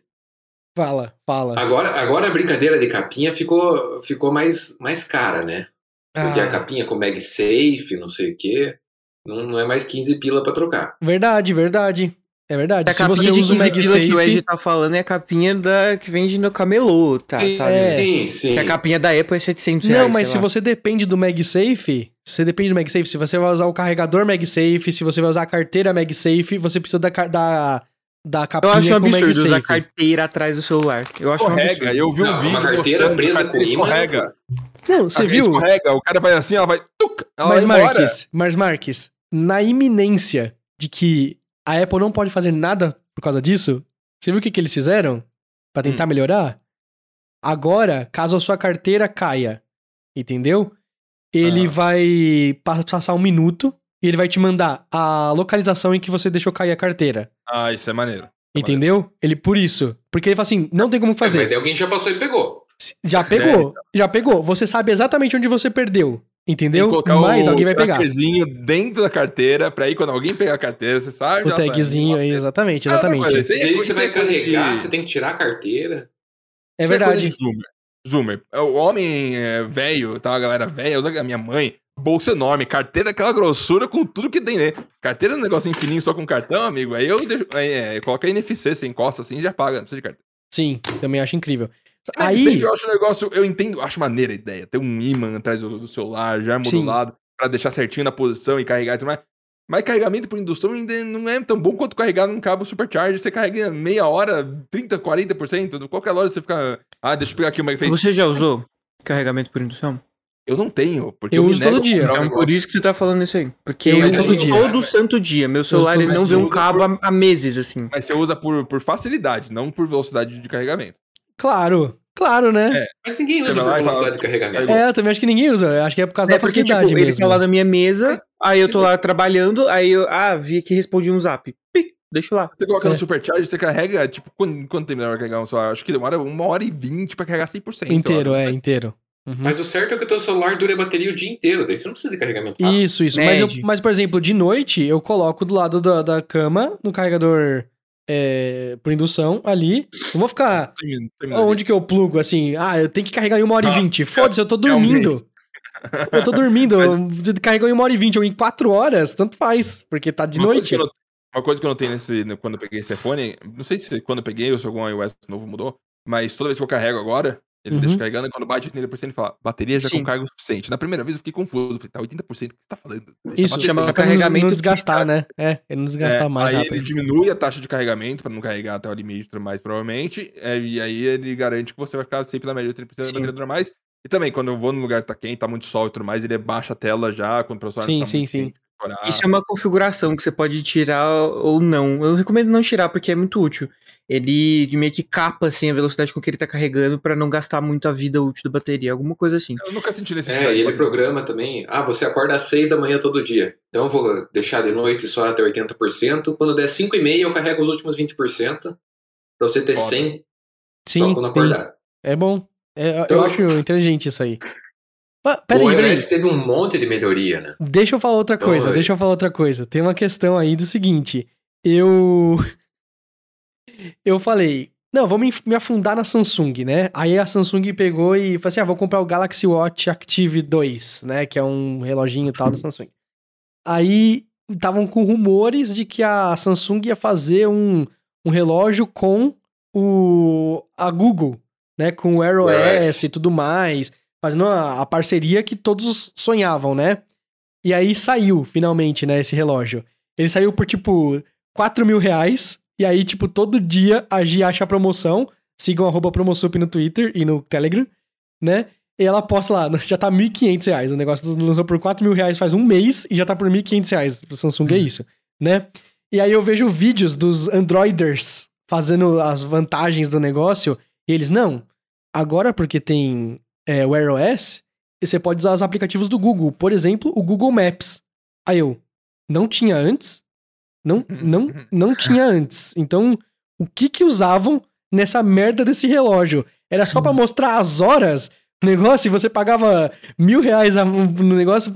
Fala, fala. Agora, agora a brincadeira de capinha ficou, ficou mais, mais cara, né? Porque a Ah, capinha com MagSafe, não sei o quê, não, não é mais 15 pila pra trocar. verdade, verdade. É verdade. A Se você usa o 15 pila que o Ed MagSafe. tá falando é a capinha da, que vende no camelô, tá, Sim, sabe? é. Sim, sim. Que a capinha da Apple é 700 reais, Não, mas se lá. você depende do MagSafe, se você depende do MagSafe, se você vai usar o carregador MagSafe, se você vai usar a carteira MagSafe, você precisa da, da, da Eu capinha acho um absurdo usar MagSafe. carteira atrás do celular. Eu acho um Escorrega. absurdo. Eu vi um Não, vídeo. uma carteira presa com imã. Escorrega. Não, você A viu? Escorrega. O cara vai assim, ela vai. Ela Mas. Marques, mas Marques, na iminência de que a Apple não pode fazer nada por causa disso, você viu o que, que eles fizeram? pra tentar melhorar. Agora, caso a sua carteira caia, entendeu? Ele Ah. vai pa- passar um minuto e ele vai te mandar a localização em que você deixou cair a carteira. Ah, isso é maneiro. Entendeu? Ele por isso. Porque ele fala assim: não tem como É, mas fazer. alguém já passou e pegou. Já pegou, já pegou. Você sabe exatamente onde você perdeu. Entendeu? colocar Mas o alguém vai pegar. trackerzinho dentro da carteira, pra aí quando alguém pegar a carteira, você sabe. O já tagzinho aí, exatamente, Ah, mas exatamente. é aí coisa- você vai é carregar, de- você tem que tirar a carteira. É isso coisa verdade. de Zoomer. Zoomer. O homem é, velho, tá? A galera velha, usa a minha mãe, bolsa enorme, carteira aquela grossura com tudo que tem, né? Carteira é um negócio fininho só com cartão, amigo. Aí eu deixo, aí, é, coloca NFC, você encosta assim e já paga, não precisa de carteira. Sim, também acho incrível. Aí, Aí, sempre eu acho um negócio, eu entendo, acho maneira a ideia. Ter um imã atrás do, do celular, já modulado, pra deixar certinho na posição e carregar e tudo mais. Mas carregamento por indução ainda não é tão bom quanto carregar num cabo supercharge. Você carrega meia hora, 30, 40%. Qualquer loja você fica. Ah, deixa eu pegar aqui uma efeito. Você já usou carregamento por indução? Eu não tenho, porque Eu me uso todo dia. comprar um Então, por isso que você tá falando isso aí. Porque Eu eu, uso todo dia. todo santo dia. Meu celular ele não vê um cabo há, há meses, assim. Mas você usa por, por facilidade, não por velocidade de carregamento. Claro, claro, né? É. Mas ninguém usa por velocidade de carregamento. É, eu também acho que ninguém usa. Eu acho que é por causa É da porque, tipo, facilidade ele mesmo. tá lá na minha mesa, Mas aí eu tô lá trabalhando, aí eu, ah, vi que respondi um zap. Pic, deixa lá. Você coloca É. no supercharge, você carrega, tipo, quando, quanto tempo demora pra carregar um celular? Acho que demora uma hora e vinte pra carregar 100%. Inteiro, é, acho. inteiro. Uhum. Mas o certo é que o teu celular dure a bateria o dia inteiro. Daí você não precisa de carregamento rápido. Isso, isso. Mas, eu- mas, por exemplo, de noite eu coloco do lado da, da cama, no carregador é, por indução, ali. Não vou ficar. Termina ali. Onde que eu plugo, assim? Ah, eu tenho que carregar em uma hora e Nossa, vinte. Foda-se, eu tô realmente. dormindo. Eu tô dormindo. Você carregou em uma hora e vinte ou em quatro horas, tanto faz, porque tá de Uma coisa noite. eu não- Uma coisa que eu notei nesse, quando eu peguei esse iPhone, não sei se quando eu peguei ou se algum iOS novo mudou, mas toda vez que eu carrego agora, ele Uhum. deixa carregando e quando bate 80% ele fala, bateria já Sim. com carga suficiente. Na primeira vez eu fiquei confuso, falei, tá 80%, o que você tá falando? Deixa Isso, chama é pra não, carregamento não desgastar, tá- né? É, ele não desgastar É, mais aí rápido. ele diminui a taxa de carregamento pra não carregar até o limite e tudo mais, provavelmente. é, e aí ele garante que você vai ficar sempre na média de 30% da bateria durar mais. E também, quando eu vou num lugar que tá quente, tá muito sol e tudo mais, ele baixa a tela já, quando o processor Sim, tá sim, muito sim. quente. Isso é uma configuração que você pode tirar ou não. Eu recomendo não tirar porque é muito útil. Ele meio que capa assim a velocidade com que ele tá carregando pra não gastar muito a vida útil da bateria, alguma coisa assim. Eu nunca senti necessidade. É, e ele programa também. Ah, você acorda às 6 da manhã todo dia. Então eu vou deixar de noite só até 80%. Quando der 5 e meia, eu carrego os últimos 20%. Pra você ter Foda. 100 Sim, só quando sim. acordar. É bom. É, Então- eu acho inteligente isso aí. Ah, o peraí, peraí. iOS teve um monte de melhoria, né? Deixa eu falar outra Então, coisa, aí. deixa eu falar outra coisa. Tem uma questão aí do seguinte. Eu. Eu falei, não, vou me, afundar na Samsung, né? Aí a Samsung pegou e falou assim: ah, vou comprar o Galaxy Watch Active 2, né? Que é um reloginho tal da Samsung. Aí estavam com rumores de que a Samsung ia fazer um, um relógio com o a Google, né? Com o OS OS. e tudo mais, fazendo a, a parceria que todos sonhavam, né? E aí saiu, finalmente, né, esse relógio. Ele saiu por, tipo, 4 mil reais. E aí, tipo, todo dia a Gi acha a promoção. Sigam arroba Promosup no Twitter e no Telegram, né? E ela posta lá, já tá 1.500 reais. O negócio lançou por 4 mil reais faz um mês e já tá por 1.500 reais. O Samsung é isso, né? E aí eu vejo vídeos dos Androiders fazendo as vantagens do negócio. E eles, não, agora porque tem é, Wear OS, você pode usar os aplicativos do Google. Por exemplo, o Google Maps. Aí eu, não tinha antes? Não, não, não tinha antes. Então, o que que usavam nessa merda desse relógio? Era só pra mostrar as horas negócio e você pagava mil reais no negócio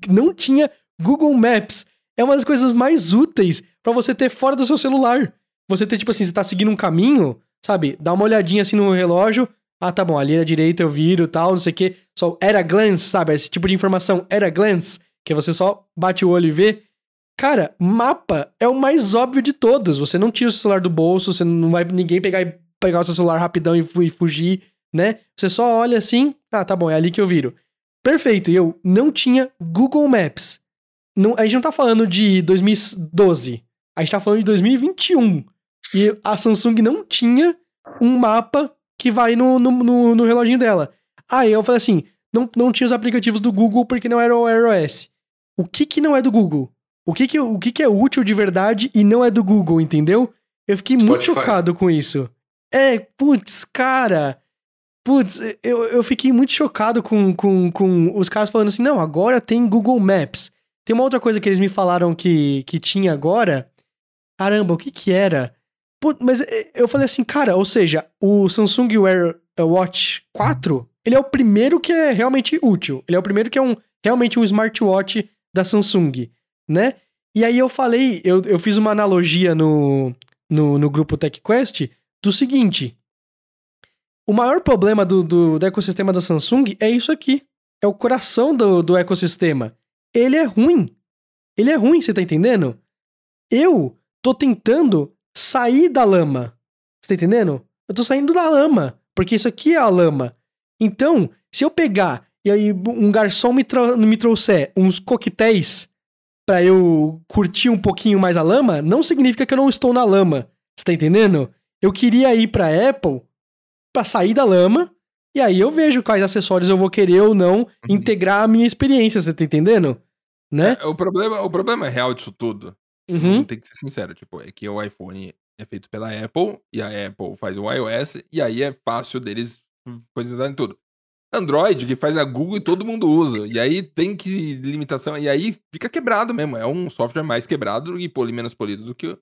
que não tinha Google Maps. É uma das coisas mais úteis pra você ter fora do seu celular. Você ter, tipo assim, você tá seguindo um caminho, sabe? Dá uma olhadinha assim no relógio. Ah, tá bom, ali à direita eu viro tal, não sei o quê. Só era glance, sabe? Esse tipo de informação era glance, que você só bate o olho e vê. Cara, mapa é o mais óbvio de todos. Você não tira o celular do bolso, você não vai ninguém pegar e pegar o seu celular rapidão e, fu- fugir, né? Você só olha assim, ah, tá bom, é ali que eu viro. Perfeito, e eu não tinha Google Maps. Não, a gente não tá falando de 2012, a gente tá falando de 2021. E a Samsung não tinha um mapa que vai no, no, no, no reloginho dela. Aí eu falei assim, não, não tinha os aplicativos do Google porque não era o iOS. O que que não é do Google? O que que, o que que é útil de verdade e não é do Google, entendeu? Eu fiquei muito Spotify. chocado com isso. É, putz, cara. Putz, eu, eu fiquei muito chocado com, com, com os caras falando assim: não, agora tem Google Maps. Tem uma outra coisa que eles me falaram que, que tinha agora. Caramba, o que que era? Putz, mas eh, eu falei assim, cara, ou seja, o Samsung Wear eh, Watch 4, ele é o primeiro que é realmente útil. Ele é o primeiro que é um realmente um smartwatch da Samsung, né? E aí eu falei, eu, eu fiz uma analogia no, no, no grupo TechQuest do seguinte: o maior problema do, do, do, ecossistema da Samsung é isso aqui. É o coração do, do ecossistema. Ele é ruim. Ele é ruim, você tá entendendo? Eu tô tentando sair da lama. Você tá entendendo? Eu tô saindo da lama. Porque isso aqui é a lama. Então, se eu pegar e aí um garçom me, me trouxer uns coquetéis para eu curtir um pouquinho mais a lama, não significa que eu não estou na lama. Você tá entendendo? Eu queria ir pra Apple para sair da lama, e aí eu vejo quais acessórios eu vou querer ou não uhum. integrar a minha experiência, você tá entendendo? Né? É, o, problema, o problema real disso tudo, uhum. tem que ser sincero, tipo, é que o iPhone é feito pela Apple, e a Apple faz o iOS, e aí é fácil deles coisas tudo. Android, que faz a Google e todo mundo usa. E aí tem que limitação. E aí fica quebrado mesmo. É um software mais quebrado e poli, menos polido do que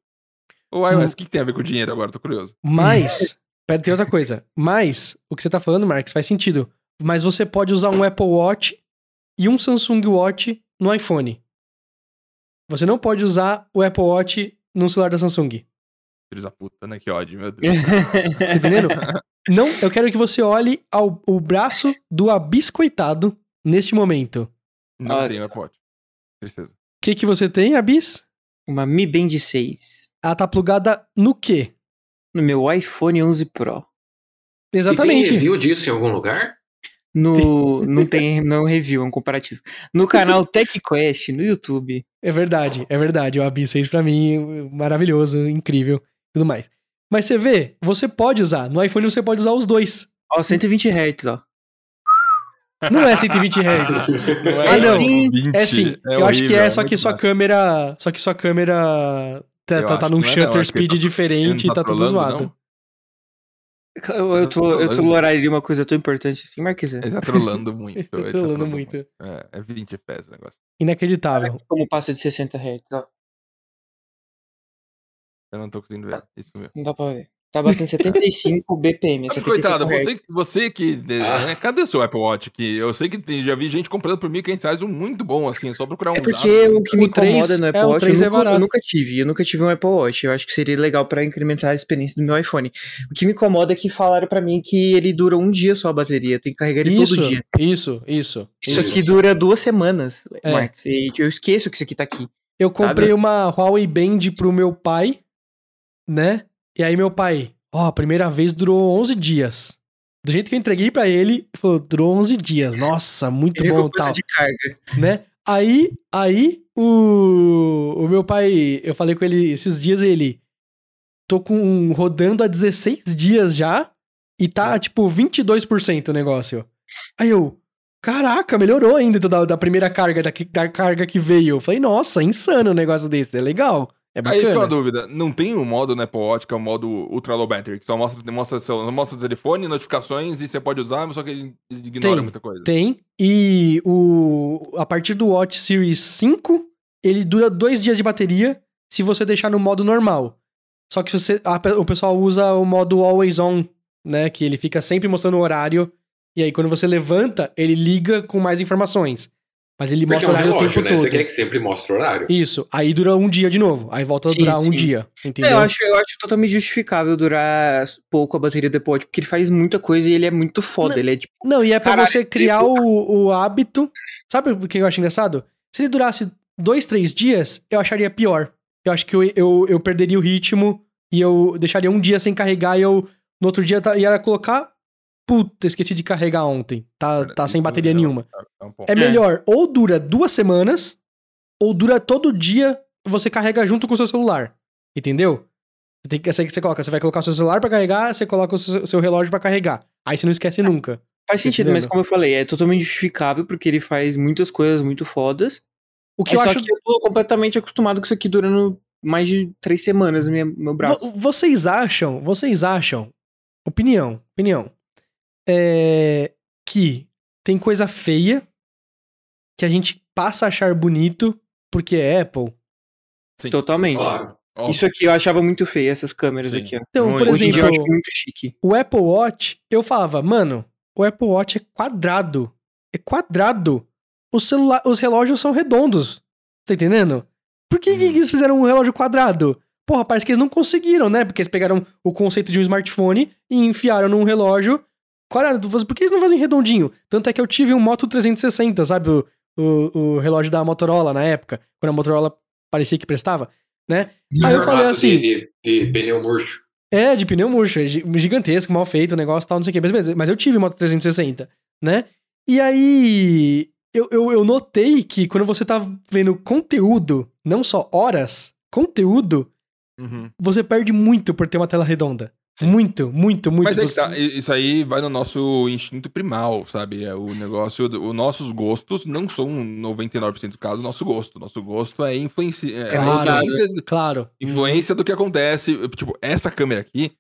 o iOS. Hum. O que, que tem a ver com o dinheiro agora? Tô curioso. Mas, pera, tem outra coisa. Mas, o que você tá falando, Marcos, faz sentido. Mas você pode usar um Apple Watch e um Samsung Watch no iPhone. Você não pode usar o Apple Watch no celular da Samsung. Filhos da puta, né? Que ódio, meu Deus. entendendo? Não, eu quero que você olhe ao o braço do abiscoitado neste momento. Não ah, tenho Apple Watch. Tristeza. O que que você tem, Abis? Uma Mi Band 6. Ela tá plugada no quê? No meu iPhone 11 Pro. Exatamente. E tem review disso em algum lugar? No, não tem não review, é um comparativo. No canal TechQuest, no YouTube. É verdade, é verdade. O Abis fez pra mim maravilhoso, incrível tudo mais. Mas você vê, você pode usar. No iPhone você pode usar os dois. Ó, 120 Hz, ó. Não é 120 Hz. não é ah, não. 20, é sim. É eu horrível, acho que é, só que sua baixo. câmera. Só que sua câmera tá, tá, tá num é shutter speed diferente e tá tudo zoado. Não? Eu, eu, tô, eu toleraria uma coisa tão importante assim, Marquesa. Ele tá trolando muito. ele tá trolando muito. É, é 20 FPS o negócio. Inacreditável. Como passa de 60 Hz, ó. Eu não tô conseguindo ver. Isso mesmo. Não dá pra ver. Tá batendo 75 BPM. Mas, coitado, você, você que. Ah. Né, cadê o seu Apple Watch? Que eu sei que tem, já vi gente comprando por 1.500 reais um muito bom, assim, é só procurar um. É porque usado. o que me incomoda no Apple é, Watch, eu nunca, é eu nunca, tive. Eu nunca tive um Apple Watch. Eu acho que seria legal pra incrementar a experiência do meu iPhone. O que me incomoda é que falaram pra mim que ele dura um dia só a bateria. Tem que carregar ele isso, todo dia. Isso, isso. Isso, isso. aqui dura duas semanas, é. Marcos. E eu esqueço que isso aqui tá aqui. Eu comprei sabe? uma Huawei Band pro meu pai né? E aí meu pai, ó, a primeira vez durou 11 dias. Do jeito que eu entreguei para ele, falou, durou 11 dias. Nossa, muito bom tal. de carga. Né? Aí, aí o, o meu pai, eu falei com ele esses dias ele tô com rodando há 16 dias já e tá tipo 22% o negócio. Aí eu, caraca, melhorou ainda da, da primeira carga da, da carga que veio. Eu falei, nossa, insano um negócio desse, é legal. É bacana. Aí fica uma dúvida, não tem um modo no Apple Watch que é o modo Ultra Low Battery, que só mostra, mostra, seu, mostra o telefone, notificações e você pode usar, só que ele ignora tem, muita coisa. Tem, e o, a partir do Watch Series 5, ele dura dois dias de bateria se você deixar no modo normal. Só que você, a, o pessoal usa o modo Always On, né, que ele fica sempre mostrando o horário, e aí quando você levanta, ele liga com mais informações. Mas ele Porque mostra é um horário relógio, o tempo né? todo. Você quer que sempre mostre o horário. Isso. Aí dura um dia de novo. Aí volta sim, a durar sim. um dia. Entendeu? É, eu, acho, eu acho totalmente justificável durar pouco a bateria depois, porque ele faz muita coisa e ele é muito foda. Não, ele é tipo. Não, e é pra você criar o, o hábito. Sabe o que eu acho engraçado? Se ele durasse dois, três dias, eu acharia pior. Eu acho que eu, eu, eu perderia o ritmo e eu deixaria um dia sem carregar e eu no outro dia ia colocar Puta, esqueci de carregar ontem. Tá, tá sem bateria nenhuma. É, é melhor, ou dura duas semanas, ou dura todo dia você carrega junto com o seu celular. Entendeu? Você, tem que, você, você coloca, você vai colocar o seu celular para carregar, você coloca o seu, seu relógio para carregar. Aí você não esquece é, nunca. Faz sentido, mas como eu falei, é totalmente justificável porque ele faz muitas coisas muito fodas. O que é eu só acho... que eu tô completamente acostumado com isso aqui durando mais de três semanas no meu braço. Vocês acham, vocês acham opinião, opinião. É que tem coisa feia que a gente passa a achar bonito porque é Apple. Sim. Totalmente. Claro. Isso aqui eu achava muito feio, essas câmeras Sim. aqui, ó. Então, Muito. por Hoje em dia eu exemplo, acho muito chique. o Apple Watch, eu falava, mano, o Apple Watch é quadrado. É quadrado. Os, celula- os relógios são redondos. Tá entendendo? Por que, que Hum. eles fizeram um relógio quadrado? Porra, parece que eles não conseguiram, né? Porque eles pegaram o conceito de um smartphone e enfiaram num relógio quadrado. Por que eles não fazem redondinho? Tanto é que eu tive um Moto 360, sabe? O, o, o relógio da Motorola na época, quando a Motorola parecia que prestava, né? Aí eu falei assim, De, de, de pneu murcho. é, de pneu murcho, é gi- gigantesco, mal feito o negócio e tal, não sei o que. Mas, beleza, mas eu tive Moto 360, né? E aí, eu, eu, eu notei que quando você tá vendo conteúdo, não só horas, conteúdo, Uhum. você perde muito por ter uma tela redonda. Sim. Muito, muito, muito. Mas é que tá, isso aí vai no nosso instinto primal, sabe? É o negócio, os nossos gostos não são 99% do caso nosso gosto. Nosso gosto é, influenci... é Claro. influência, Claro. influência do que acontece. Tipo, essa câmera aqui,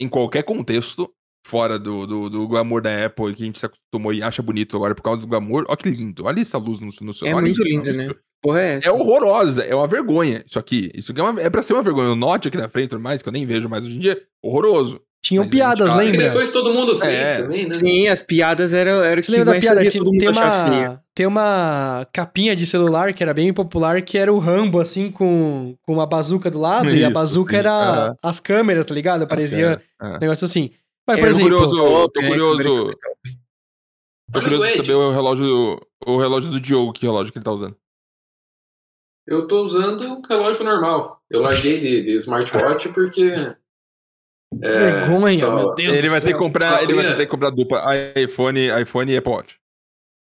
em qualquer contexto, fora do, do, do glamour da Apple, que a gente se acostumou e acha bonito agora por causa do glamour, olha que lindo. Olha essa luz no, no seu É muito linda, né? Porra, é essa? É horrorosa, é uma vergonha isso aqui. Isso aqui é, uma, é pra ser uma vergonha. O Note aqui na frente tudo mais, que eu nem vejo mais hoje em dia, horroroso. Tinham Mas a gente piadas, fala- E lembra? depois todo mundo fez É. também, né? Sim, as piadas eram, era o Você que lembra da piada? fazia Tinha- todo mundo tem, uma, tem uma capinha de celular que era bem popular, que era o Rambo, assim, com, com uma bazuca do lado, e a Isso, bazuca sim, era as câmeras, tá ligado? Parecia É. um negócio assim. Mas, por Era Tô exemplo, curioso, tô curioso, tô curioso de saber o relógio, o relógio do Diogo, que relógio que ele tá usando. Eu tô usando o relógio normal. Eu larguei de, de smartwatch porque. é, vergonha, só- meu Deus ele do vai ter que céu. comprar, ele vai ter que comprar dupla iPhone, iPhone e Apple Watch.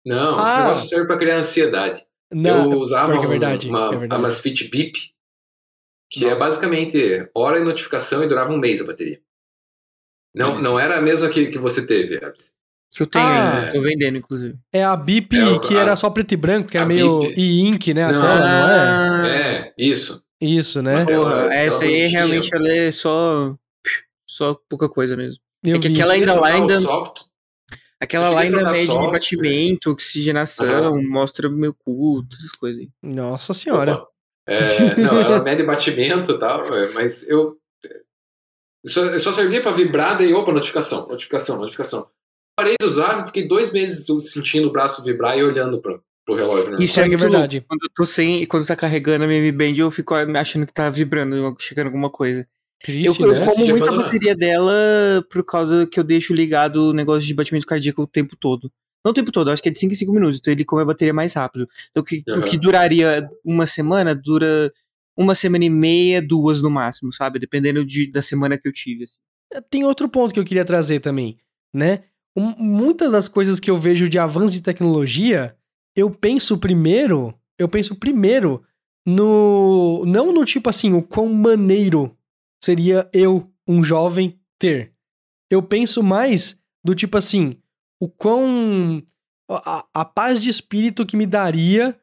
Não, esse Ah. negócio serve pra criar ansiedade. Não, eu usava pior que é um- verdade, uma, é verdade. a Masfit Beep, que é Nossa. basicamente hora e notificação e durava um mês a bateria. Não, Beleza. não era a mesma que, que você teve, Abs. Que eu tenho, Ah. né? tô vendendo, inclusive. É a BIP É que a- era só preto e branco, que era meio Bip- e-ink, né? A Não. tela, não é? Ah, É, isso. Isso, né? Porra, essa aí bonitinha. realmente ela é só. Só pouca coisa mesmo. Eu é que vi. aquela ainda Eu lá ainda. soft- Aquela eu lá ainda mede software. batimento, oxigenação, mostra meu culto, essas coisas aí. Nossa senhora. Opa. É, não, ela mede batimento e tal, é, mas eu. Só, só servia pra vibrar, daí, opa, notificação, notificação, notificação. Parei de usar, fiquei dois meses sentindo o braço vibrar e olhando pro, pro relógio. Né? Isso é é verdade. Quando eu tô sem, quando tá carregando a minha Mi Band, eu fico achando que tá vibrando, chegando alguma coisa. Eu, Triste, eu né? como Decide muito a abandonar. bateria dela por causa que eu deixo ligado o negócio de batimento cardíaco o tempo todo. Não o tempo todo, acho que é de 5 em 5 minutos, então ele come a bateria mais rápido. Então o que, o Aham. que duraria uma semana, dura uma semana e meia, duas no máximo, sabe? Dependendo de, da semana que eu tive. assim. Tem outro ponto que eu queria trazer também, né? Muitas das coisas que eu vejo de avanço de tecnologia, eu penso primeiro, eu penso primeiro no não no tipo assim, o quão maneiro seria eu, um jovem, ter. Eu penso mais do tipo assim, o quão a, a paz de espírito que me daria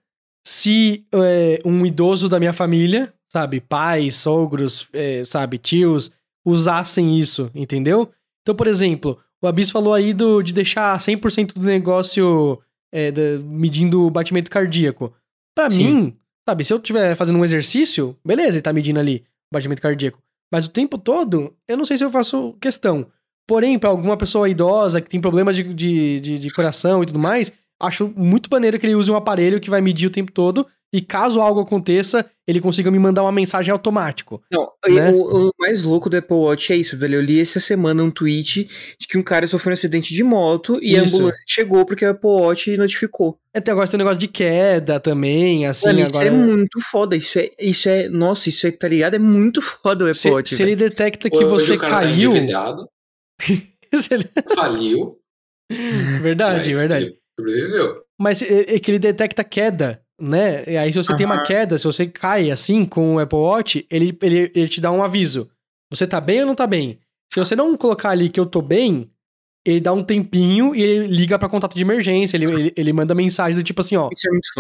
se é, um idoso da minha família, sabe, pais, sogros, é, sabe, tios, usassem isso, entendeu? Então, por exemplo, o Abis falou aí do, de deixar 100% do negócio é, da- medindo o batimento cardíaco. Pra Sim. mim, sabe, se eu estiver fazendo um exercício, beleza, ele tá medindo ali o batimento cardíaco. Mas o tempo todo, eu não sei se eu faço questão. Porém, pra alguma pessoa idosa que tem problemas de, de, de, de coração e tudo mais, acho muito maneiro que ele use um aparelho que vai medir o tempo todo e caso algo aconteça, ele consiga me mandar uma mensagem automático. Não, Né? o, o mais louco do Apple Watch é isso, velho. Eu li essa semana um tweet de que um cara sofreu um acidente de moto e a Isso. ambulância chegou porque o Apple Watch notificou. Até agora tem um negócio de queda também, assim, Mano, agora... isso é muito foda. Isso é, isso é. Nossa, isso é, tá ligado? É muito foda o Apple se, Watch. se ele velho. detecta que você tá caiu... se ele- faliu. verdade, mas verdade. ele Sobreviveu. Mas é, é que ele detecta queda, né? E aí, se você tem uma queda, se você cai assim com o Apple Watch, ele, ele, ele te dá um aviso. Você tá bem ou não tá bem? Se você não colocar ali que eu tô bem, ele dá um tempinho e ele liga pra contato de emergência. Ele, ele, ele manda mensagem do tipo assim, ó.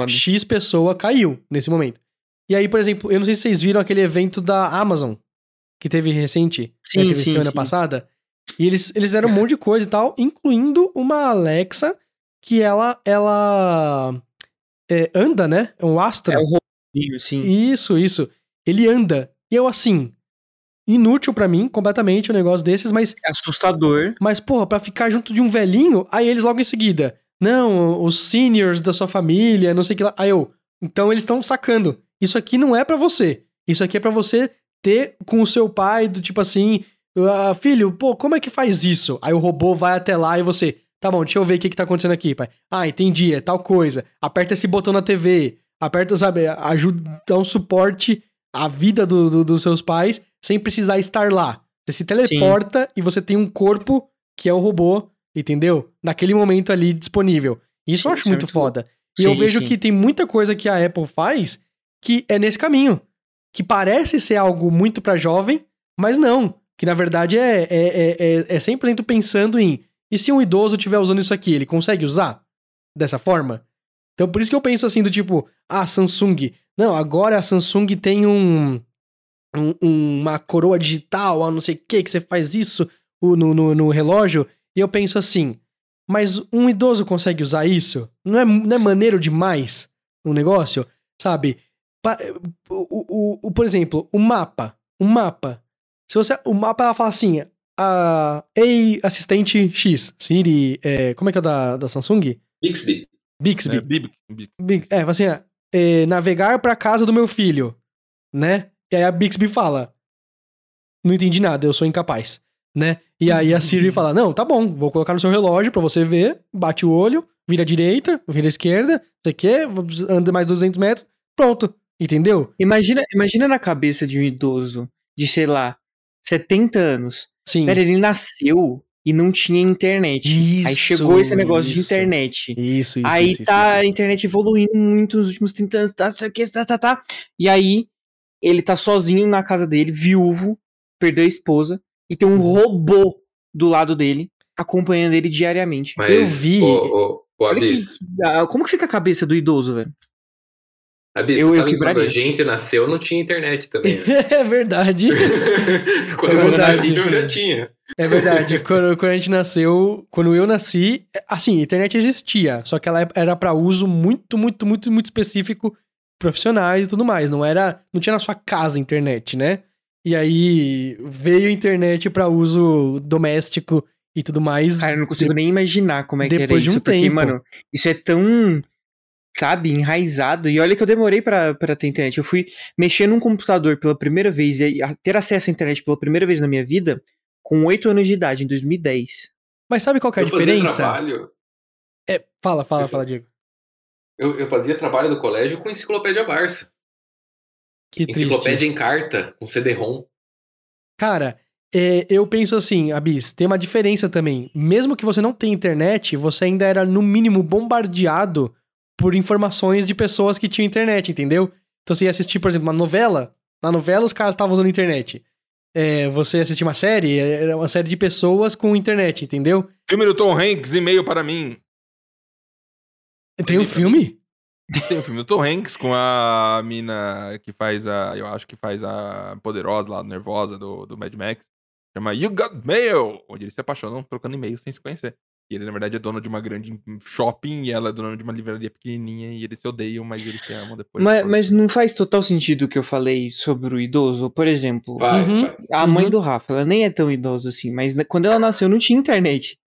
É. X pessoa caiu nesse momento. E aí, por exemplo, eu não sei se vocês viram aquele evento da Amazon que teve recente, né, Sim, teve sim, semana sim. passada. E eles, eles fizeram um monte de coisa e tal, incluindo uma Alexa que ela, ela é, anda, né? É um Astra. É um robôzinho, assim. Isso, isso. Ele anda. E eu, assim, inútil pra mim, completamente, um negócio desses, mas, É assustador. mas porra, pra ficar junto de um velhinho, aí eles logo em seguida, não, os seniors da sua família, não sei o que lá. Aí eu, então eles estão sacando. Isso aqui não é pra você. Isso aqui é pra você ter com o seu pai, do tipo assim, ah, filho, pô, como é que faz isso? Aí o robô vai até lá e você, tá bom, deixa eu ver o que que tá acontecendo aqui, pai. Ah, entendi, é tal coisa. Aperta esse botão na TV. Aperta, sabe, ajuda, dá um suporte à vida do- do- dos seus pais sem precisar estar lá. Você se teleporta e você tem um corpo que é o robô, entendeu? Naquele momento ali disponível. Isso eu Sim, acho isso é muito muito foda. E eu Sim, vejo sim. que tem muita coisa que a Apple faz que é nesse caminho. Que parece ser algo muito pra jovem, mas não. Que na verdade é, é, é, é, é 100% pensando em e se um idoso estiver usando isso aqui, ele consegue usar dessa forma? Então por isso que eu penso assim do tipo, ah, Samsung. Não, agora a Samsung tem um, um- uma coroa digital, ah, não sei o que, que você faz isso no, no, no relógio. E eu penso assim, mas um idoso consegue usar isso? Não é, não é maneiro demais um negócio? Sabe? O, o, o- por exemplo, o mapa. O mapa. Se você. O mapa ela fala assim. A, Ei, assistente X, Siri, é, como é que é o da, da Samsung? Bixby. Bixby. É, Bib- Big- é, fala assim, ó, é, navegar pra casa do meu filho, né? E aí a Bixby fala, não entendi nada, eu sou incapaz, né? E aí a Siri fala, não, tá bom, vou colocar no seu relógio pra você ver, bate o olho, vira à direita, vira à esquerda, não sei o quê, anda mais 200 metros, pronto, entendeu? Imagina, imagina na cabeça de um idoso de, sei lá, 70 anos. Sim. Pera, ele nasceu e não tinha internet. Aí Isso, chegou esse negócio de isso. internet. Isso, isso, aí isso, tá isso. a internet evoluindo muito nos últimos 30 anos, tá, sei o que, tá, tá, tá. E aí, ele tá sozinho na casa dele, viúvo, perdeu a esposa, e tem um robô do lado dele, acompanhando ele diariamente. Mas, Eu vi- Ô, ô, que- como que fica a cabeça do idoso, velho? Abis, eu- você eu quando a gente nasceu não tinha internet também. né? é verdade. quando É eu verdade. nasci já tinha. É verdade. quando, quando a gente nasceu, quando eu nasci, assim, a internet existia, só que ela era pra uso muito, muito, muito, muito específico, profissionais e tudo mais. Não era, não tinha na sua casa internet, né? E aí veio a internet pra uso doméstico e tudo mais. Cara, eu não consigo nem imaginar como é que era depois de isso, um porque, tempo. mano, isso é tão, sabe, enraizado. E olha que eu demorei pra, pra ter internet. Eu fui mexer num computador pela primeira vez e ter acesso à internet pela primeira vez na minha vida com 8 anos de idade, em 2010. Mas sabe qual que é a eu fazia diferença? trabalho. É, fala, fala, fala, Diego. Eu, eu fazia trabalho do colégio com enciclopédia Barça. Que triste. Enciclopédia em carta, com CD-ROM. Cara, é, eu penso assim, Abis, tem uma diferença também. Mesmo que você não tenha internet, você ainda era, no mínimo, bombardeado por informações de pessoas que tinham internet, entendeu? Então você ia assistir, por exemplo, uma novela. Na novela os caras estavam usando internet. É, você assistir uma série, era uma série de pessoas com internet, entendeu? Filme do Tom Hanks, e-mail para mim. Tem um filme? Tem o filme do Tom Hanks com a mina que faz a. Eu acho que faz a poderosa lá, nervosa do, do Mad Max. Chama You Got Mail! Onde eles se apaixonam trocando e-mail sem se conhecer. E ele, na verdade, é dono de uma grande shopping e ela é dona de uma livraria pequenininha e eles se odeiam, mas eles se amam depois. Mas, mas não faz total sentido o que eu falei sobre o idoso. Por exemplo, Faz, Uhum. faz. a mãe Uhum. do Rafa, ela nem é tão idosa assim, mas quando ela nasceu não tinha internet.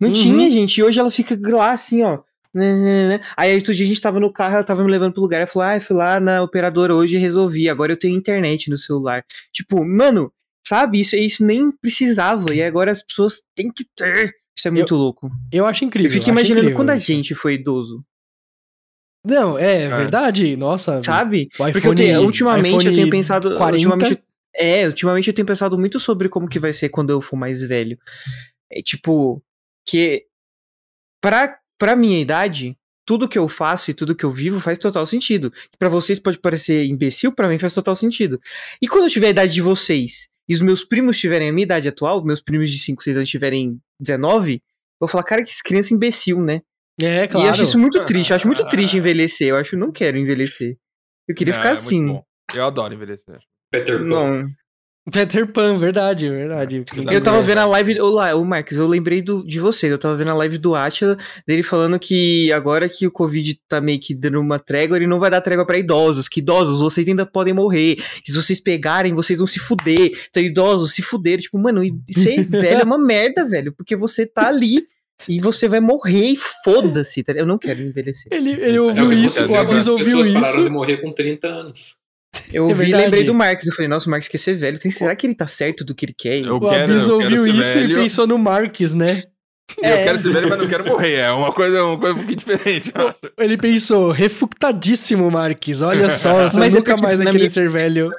Não Uhum. tinha, gente. E hoje ela fica lá assim, ó. né, né, né. Aí outro dia a gente tava no carro, ela tava me levando pro lugar. Ela falou: Ah, eu fui lá na operadora hoje e resolvi. Agora eu tenho internet no celular. Tipo, mano, sabe? Isso, isso nem precisava. E agora as pessoas têm que ter. Isso é muito louco. Eu acho incrível. Eu fico imaginando incrível quando a gente foi idoso, Não, é, É. verdade. Nossa. sabe? O Porque eu tenho, iPhone- ultimamente eu iPhone tenho pensado. 40. Ultimamente, é, ultimamente eu tenho pensado muito sobre como que vai ser quando eu for mais velho. É tipo, que pra, pra minha idade, tudo que eu faço e tudo que eu vivo faz total sentido. Pra vocês pode parecer imbecil, pra mim faz total sentido. E quando eu tiver a idade de vocês e os meus primos tiverem a minha idade atual, meus primos de 5, 6 anos tiverem 19, eu vou falar, cara, que criança imbecil, né? É, claro. E eu acho isso muito triste, eu acho muito triste envelhecer. Eu acho que não quero envelhecer. Eu queria Não, ficar é assim. Eu adoro envelhecer. Peter Pan. Não. Peter Pan, verdade, verdade. Eu tava vendo a live. Olá, o Marcos, eu lembrei do, de você. Eu tava vendo a live do Atila, dele falando que agora que o Covid tá meio que dando uma trégua, ele não vai dar trégua pra idosos. Que idosos, vocês ainda podem morrer. Se vocês pegarem, vocês vão se fuder. Então, idosos se fuderam. Tipo, mano, e ser velho é uma merda, velho. Porque você tá ali. E você vai morrer e foda-se. tá? Eu não quero envelhecer. Ele, ele É o ouviu que isso, o. Abis As ouviu pessoas pararam de isso. morrer com 30 anos. Eu É ouvi e lembrei do Marcos. Eu falei, nossa, o Marcos quer ser velho. Tem, será que ele tá certo do que ele quer? Eu O quero- Abis ouviu isso e velho. pensou no Marques, né? Eu quero ser velho, mas não quero morrer. É uma coisa, uma coisa um pouquinho diferente. eu acho. Ele pensou, refutadíssimo, Marques. Olha só, você Mas é nunca porque mais vai querer minha- ser velho. um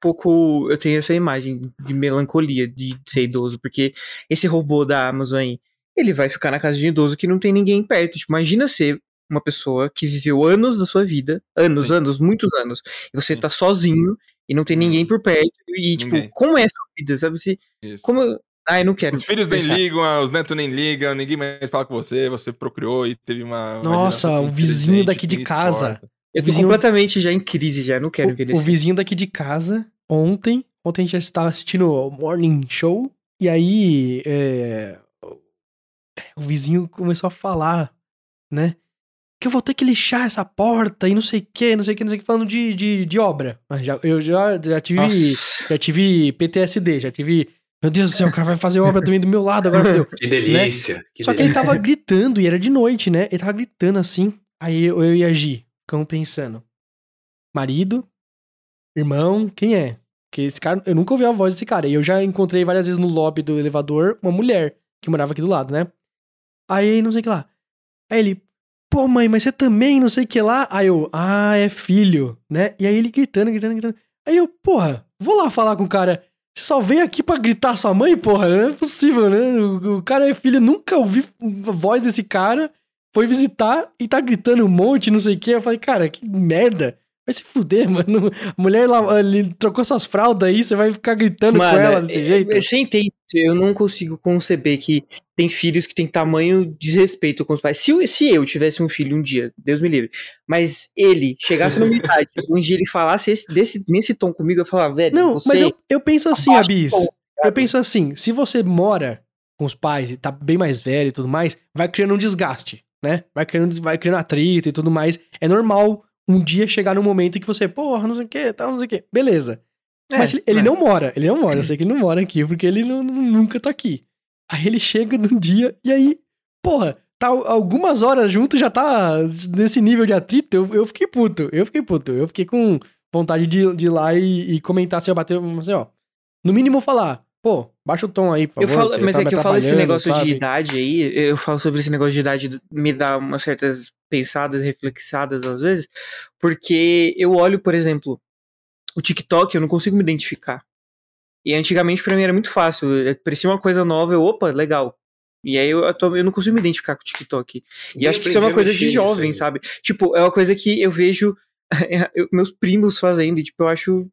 pouco. Eu tenho essa imagem de melancolia de ser idoso, porque esse robô da Amazon aí, ele vai ficar na casa de um idoso que não tem ninguém perto. Tipo, imagina ser uma pessoa que viveu anos da sua vida, anos, Sim. anos, muitos anos, e você Sim. tá sozinho e não tem ninguém por perto, e tipo, Ninguém. como é a sua vida, sabe? Se, Isso. como. Ah, eu não quero. Os filhos nem pensar. ligam, ah, os netos nem ligam, ninguém mais fala com você, você procriou e teve uma. uma Nossa, geração o vizinho daqui de que casa. importa. Eu tô vizinho- completamente já em crise, já, não quero O, o envelhecer. vizinho daqui de casa, ontem, ontem a gente já estava assistindo o Morning Show, e aí é, o vizinho começou a falar, né? Que eu vou ter que lixar essa porta e não sei o que, não sei o que, não sei o que, falando de, de, de obra. Mas já, eu já, já tive. Nossa. Já tive PTSD, já tive. Meu Deus do céu, o cara vai fazer obra também do meu lado, agora fodeu. Que delícia. Que Né? Só que ele delícia. tava gritando, e era de noite, né? Ele tava gritando assim. Aí eu, eu e a Gi ficamos pensando: marido, irmão, quem é? Porque esse cara, eu nunca ouvi a voz desse cara. E eu já encontrei várias vezes no lobby do elevador uma mulher que morava aqui do lado, né? Aí não sei o que lá. Aí ele, pô, mãe, mas você também não sei o que lá? Aí eu, ah, é filho, né? E aí ele gritando, gritando, gritando. Aí eu, porra, vou lá falar com o cara. Você só veio aqui pra gritar sua mãe, porra? Não é possível, né? O, o cara é filho, nunca ouvi a voz desse cara. Foi visitar e tá gritando um monte, não sei o que. Eu falei, cara, que merda. Vai se fuder, mano. A mulher lá, ele trocou suas fraldas aí, você vai ficar gritando com ela desse é- jeito. é- Você entende? Eu não consigo conceber que tem filhos que têm tamanho desrespeito com os pais. Se, eu- se eu tivesse um filho um dia, Deus me livre, mas ele chegasse minha idade, um dia ele falasse esse- desse, nesse tom comigo, eu falava, velho, Não, mas eu, eu penso assim, Abis. tom, Eu penso assim, se você mora com os pais e tá bem mais velho e tudo mais, vai criando um desgaste, né? Vai criando, vai criando atrito e tudo mais. É normal um dia chegar num momento em que você, porra, não sei o que, tal, não sei o que. Beleza. É, Mas ele, ele é. não mora, ele não mora. Eu sei que ele não mora aqui, porque ele não- não- nunca tá aqui. Aí ele chega num dia e aí, porra, tá algumas horas junto, já tá nesse nível de atrito. Eu, eu fiquei puto, eu fiquei puto. Eu fiquei com vontade de, de ir lá e, e comentar assim, eu bater, assim, ó. No mínimo falar, pô, baixa o tom aí, por Eu favor. falo, mas tá é me que eu falo esse negócio de sabe? idade aí, eu falo sobre esse negócio de idade, me dá umas certas pensadas, reflexadas às vezes, porque eu olho, por exemplo, o TikTok, eu não consigo me identificar. E antigamente pra mim era muito fácil, eu- parecia uma coisa nova, eu, opa, legal. E aí eu, atu- eu não consigo me identificar com o TikTok. E acho que isso é uma coisa de jovem, sabe? Tipo, é uma coisa que eu vejo eu- meus primos fazendo, e tipo, eu acho.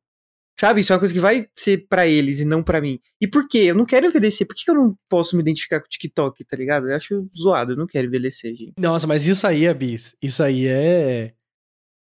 Sabe, isso é uma coisa que vai ser pra eles e não pra mim. E por quê? Eu não quero envelhecer. Por que eu não posso me identificar com o TikTok, tá ligado? Eu acho zoado, eu não quero envelhecer, gente. Nossa, mas isso aí, Abis, isso aí é.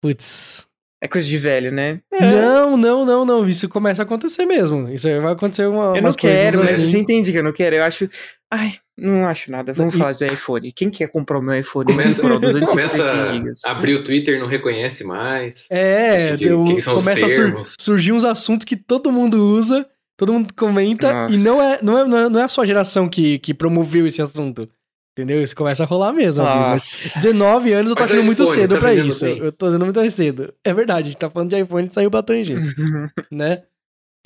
Putz. É coisa de velho, né? Não, não, não, não. Isso começa a acontecer mesmo. Isso aí vai acontecer uma, Eu não quero, mas assim. você entende que eu não quero. Eu acho. Ai, não acho nada. Vamos E- falar do iPhone. Quem quer comprar o meu iPhone? Começa, Pro 256 começa gigas. a abrir o Twitter e não reconhece mais. É, que- deu- são os começa a sur- surgir uns assuntos que todo mundo usa, todo mundo comenta, Nossa. e não é, não, é, não, é, não é a sua geração que, que promoveu esse assunto. Entendeu? Isso começa a rolar mesmo. Nossa. 19 anos eu tô Mas achando muito cedo tá pra isso. bem? Eu tô achando muito cedo. É verdade, a gente tá falando de iPhone e saiu pra tangente, né?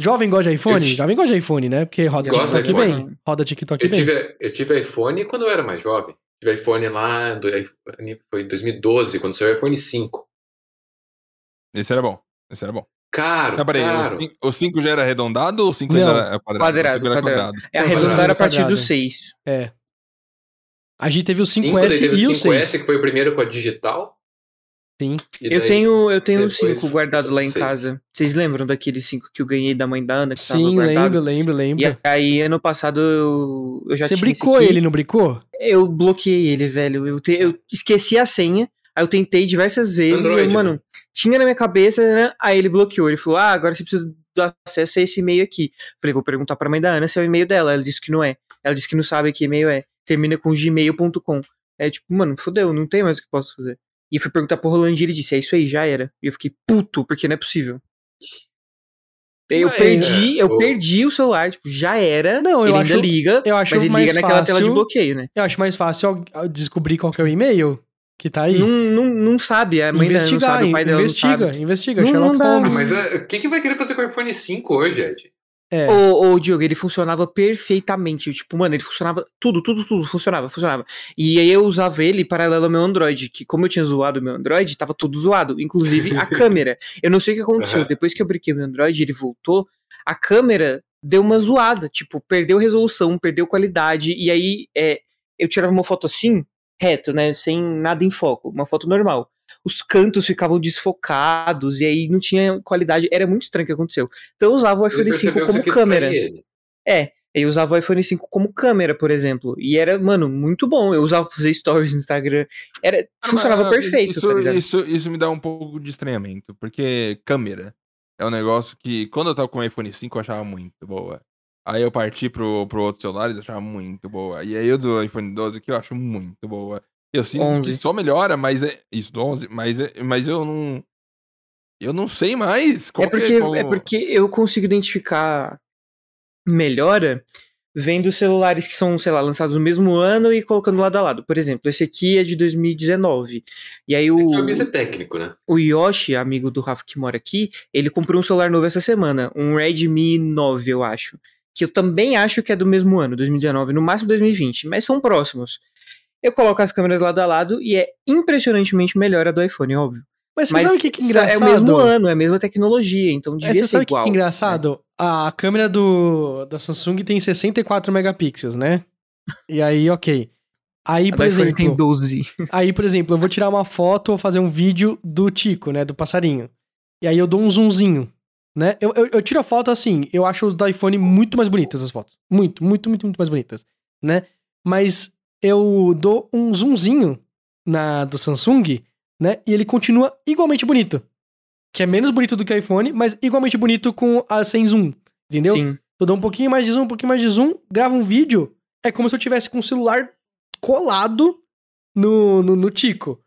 Jovem gosta de iPhone? Ti- Jovem gosta de iPhone, né? Porque roda Gosto de TikTok iPhone. bem. Roda TikTok Eu bem. tive, eu tive iPhone quando eu era mais jovem. Tive iPhone lá, do- iPhone foi em 2012, quando saiu o iPhone 5. Esse era bom. Esse era bom. Caro, Não, peraí, caro. o cin- o 5 já era arredondado ou o 5 Não. ainda era quadrado? Quadrado, cinco era quadrado. É arredondar a partir do 6. É. A gente teve o 5, 5S daí teve e o o 5S, 6. que foi o primeiro com a digital. Sim. Eu tenho, eu tenho depois 5 guardado lá em seis. casa. Vocês lembram daquele 5 que eu ganhei da mãe da Ana? Sim, lembro, lembro, lembro. E aí, ano passado, eu, eu já Você tinha esse bricou ele, não bricou? Eu bloqueei ele, velho. Eu, te- eu esqueci a senha. Aí eu tentei diversas vezes. Android, e eu, mano, né? tinha na minha cabeça, né? Aí ele bloqueou. Ele falou: Ah, agora você precisa acesso a esse e-mail aqui. Falei, vou perguntar pra mãe da Ana se é o e-mail dela. Ela disse que não é. Ela disse que não sabe que e-mail é. Termina com gmail.com. É tipo, mano, fodeu, não tem mais o que posso fazer. E fui perguntar pro Rolandinho e ele disse, é isso aí, já era. E eu fiquei puto, porque não é possível. Eu Ué, perdi, é, eu o- perdi o celular, tipo, já era. Não, eu ele acho- ainda liga, eu acho mas ele mais liga naquela tela de fácil- bloqueio, né? Eu acho mais fácil descobrir qual que é o e-mail que tá aí. Não, não, não sabe, a mãe dela não investigar, sabe, o pai dela investiga, não sabe. investiga, Não- Sherlock. Holmes. Mas é, o que, que vai querer fazer com o iPhone 5 hoje, Ed? É. Ô, ô, Diogo, ele funcionava perfeitamente. Tipo, mano, ele funcionava. Tudo, tudo, tudo funcionava, funcionava. E aí eu usava ele paralelo ao meu Android, que como eu tinha zoado o meu Android, tava tudo zoado. Inclusive a câmera. Eu não sei o que aconteceu. Aham. Depois que eu brinquei meu Android, ele voltou. A câmera deu uma zoada. Tipo, perdeu resolução, perdeu qualidade. E aí é, eu tirava uma foto assim, reto, né? Sem nada em foco. Uma foto normal. Os cantos ficavam desfocados e aí não tinha qualidade. Era muito estranho o que aconteceu. Então eu usava o iPhone 5 percebeu que como câmera. É, eu usava o iPhone 5 como câmera, por exemplo. E era, mano, muito bom. Eu usava pra fazer stories no Instagram. Era, funcionava Ah, perfeito, isso, tá? Isso, isso me dá um pouco de estranhamento, porque câmera é um negócio que, quando eu tava com o iPhone 5, eu achava muito boa. Aí eu parti pro, pro outros celulares, eu achava muito boa. E aí o do iPhone 12 que eu acho muito boa. Eu sinto 11. que só melhora, mas é. Isso, do 11, mas, é, mas eu não. Eu não sei mais. Qual É que porque, qual- é porque eu consigo identificar melhora vendo celulares que são, sei lá, lançados no mesmo ano e colocando lado a lado. Por exemplo, esse aqui é de 2019. E aí o, É que o é técnico, né? o Yoshi, amigo do Rafa que mora aqui, ele comprou um celular novo essa semana, um Redmi 9, eu acho. Que eu também acho que é do mesmo ano, 2019, no máximo 2020, mas são próximos. Eu coloco as câmeras lado a lado e é impressionantemente melhor a do iPhone, óbvio. Mas você Mas sabe o que, que é é engraçado? o mesmo ano, é a mesma tecnologia, então É, devia você ser igual. que é engraçado? A câmera do, da Samsung tem 64 megapixels, né? E aí, ok. Aí, A por exemplo, tem 12. aí, por exemplo, eu vou tirar uma foto ou fazer um vídeo do Tico, né? Do passarinho. E aí eu dou um zoomzinho, né? Eu, eu, eu tiro a foto assim, eu acho os do iPhone muito mais bonitas as fotos. Muito, muito, muito, muito mais bonitas, né? Mas eu dou um zoomzinho na do Samsung, né? E ele continua igualmente bonito. Que é menos bonito do que o iPhone, mas igualmente bonito com a sem zoom. Entendeu? Sim. Eu dou um pouquinho mais de zoom, um pouquinho mais de zoom, gravo um vídeo. É como se eu tivesse com o celular colado no, no, no Tico.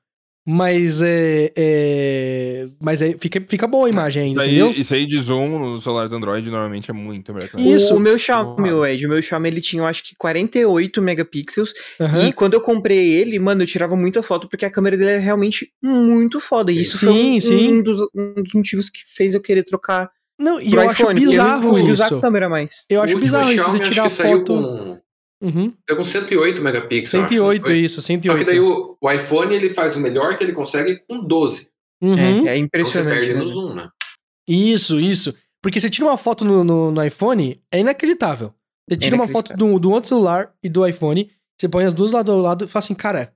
Mas é. é mas é, fica, fica boa a imagem Isso ainda, aí, entendeu? isso aí de zoom nos celulares Android normalmente é muito melhor. que o Isso. O, o meu Xiaomi, o Ed, o meu Xiaomi ele tinha, eu acho que 48 megapixels. Aham. E quando eu comprei ele, mano, eu tirava muita foto porque a câmera dele é realmente muito foda. E Sim. isso foi um, Sim, sim. um dos, um dos motivos que fez eu querer trocar Não, e pro eu acho iPhone. porque eu não bizarro consegui usar isso. a câmera mais. Eu O acho último bizarro isso, você acho tirar foto. Com, Uhum. saiu com 108 megapixels. eu acho, não 108, foi? isso, Só que 108. daí o, o iPhone ele faz o melhor que ele consegue com 12. Uhum. É, é Então você impressionante. perde né? no zoom, né? Isso, isso. Porque você tira uma foto no, no, no iPhone, é inacreditável. Você tira uma foto do, do outro celular e do iPhone, você põe as duas lado ao lado e fala assim, cara,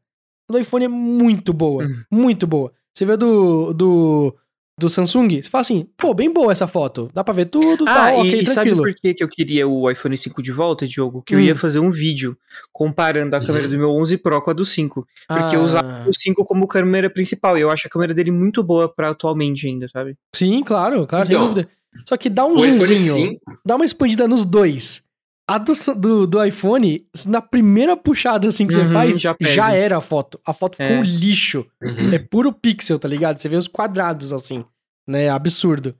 a do iPhone é muito boa, Uhum. muito boa. Você vê a do, do, do Samsung, você fala assim, pô, bem boa essa foto, dá pra ver tudo, Ah, tá, e, ok, e sabe tranquilo. por que, que eu queria o iPhone 5 de volta, Diogo? Que eu Hum. ia fazer um vídeo comparando a Uhum. câmera do meu 11 Pro com a do 5. Porque eu Ah, usava o 5 como câmera principal. E eu acho a câmera dele muito boa pra atualmente ainda, sabe? Sim, claro, claro, sem Então, dúvida. Só que dá um zoomzinho, 5, dá uma expandida nos dois. A do, do, do iPhone, na primeira puxada assim que você Uhum, faz, já já, era a foto. A foto ficou É. um lixo. uhum. É puro pixel, tá ligado? Você vê os quadrados assim, né? Absurdo.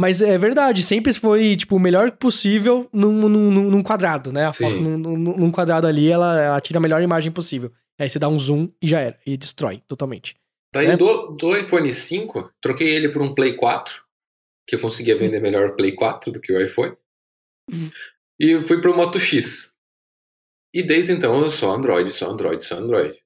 Mas é verdade, sempre foi, tipo, o melhor possível num, num, num- quadrado, né? A Sim. foto num, num- num quadrado ali, ela, ela tira a melhor imagem possível. Aí você dá um zoom e já era. E destrói totalmente. Daí né? do, do iPhone 5, troquei ele por um Play 4, que eu conseguia vender melhor o Play 4 do que o iPhone. Uhum. E fui pro Moto X. E desde então eu só Android, só Android, só Android.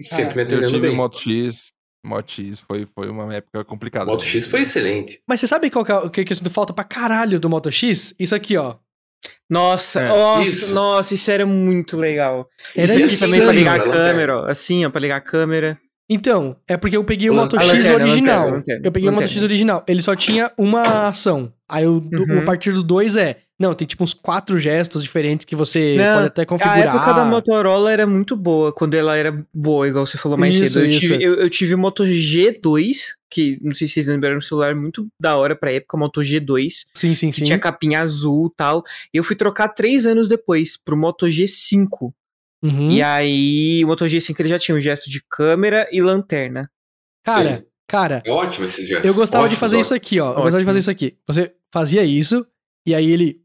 Sempre me Eu atendendo tive bem. o Moto X. Moto X foi, foi uma época complicada. Moto X foi excelente. Mas você sabe qual que é o que, que eu sinto falta pra caralho do Moto X? Isso aqui, ó. Nossa, É, nossa, isso. nossa, isso era muito legal. Era isso aqui insano, também pra ligar a cara, câmera, ó. Assim, ó, pra ligar a câmera. Então, é porque eu peguei o A Moto X lanterna, original. lanterna, eu peguei o Moto. X original. Ele só tinha uma ação. Aí o, do- Uhum. a partir do 2 é. Não, tem tipo uns quatro gestos diferentes que você Não, pode até A configurar. época da Motorola era muito boa, quando ela era boa, igual você falou mais Isso, cedo. Eu isso. tive, eu, eu tive o Moto G2, que não sei se vocês lembram, era um celular muito da hora pra época, Moto G2, Sim, sim, que sim. tinha capinha azul e tal. E eu fui trocar três anos depois pro Moto G5. Uhum. E aí, o Moto G5 ele já tinha um gesto de câmera e lanterna. Cara, Sim. cara, É ótimo esse gesto. eu gostava de Ótimo, fazer ótimo. isso aqui, ó. Eu Ótimo. gostava de fazer isso aqui. Você fazia isso, e aí ele.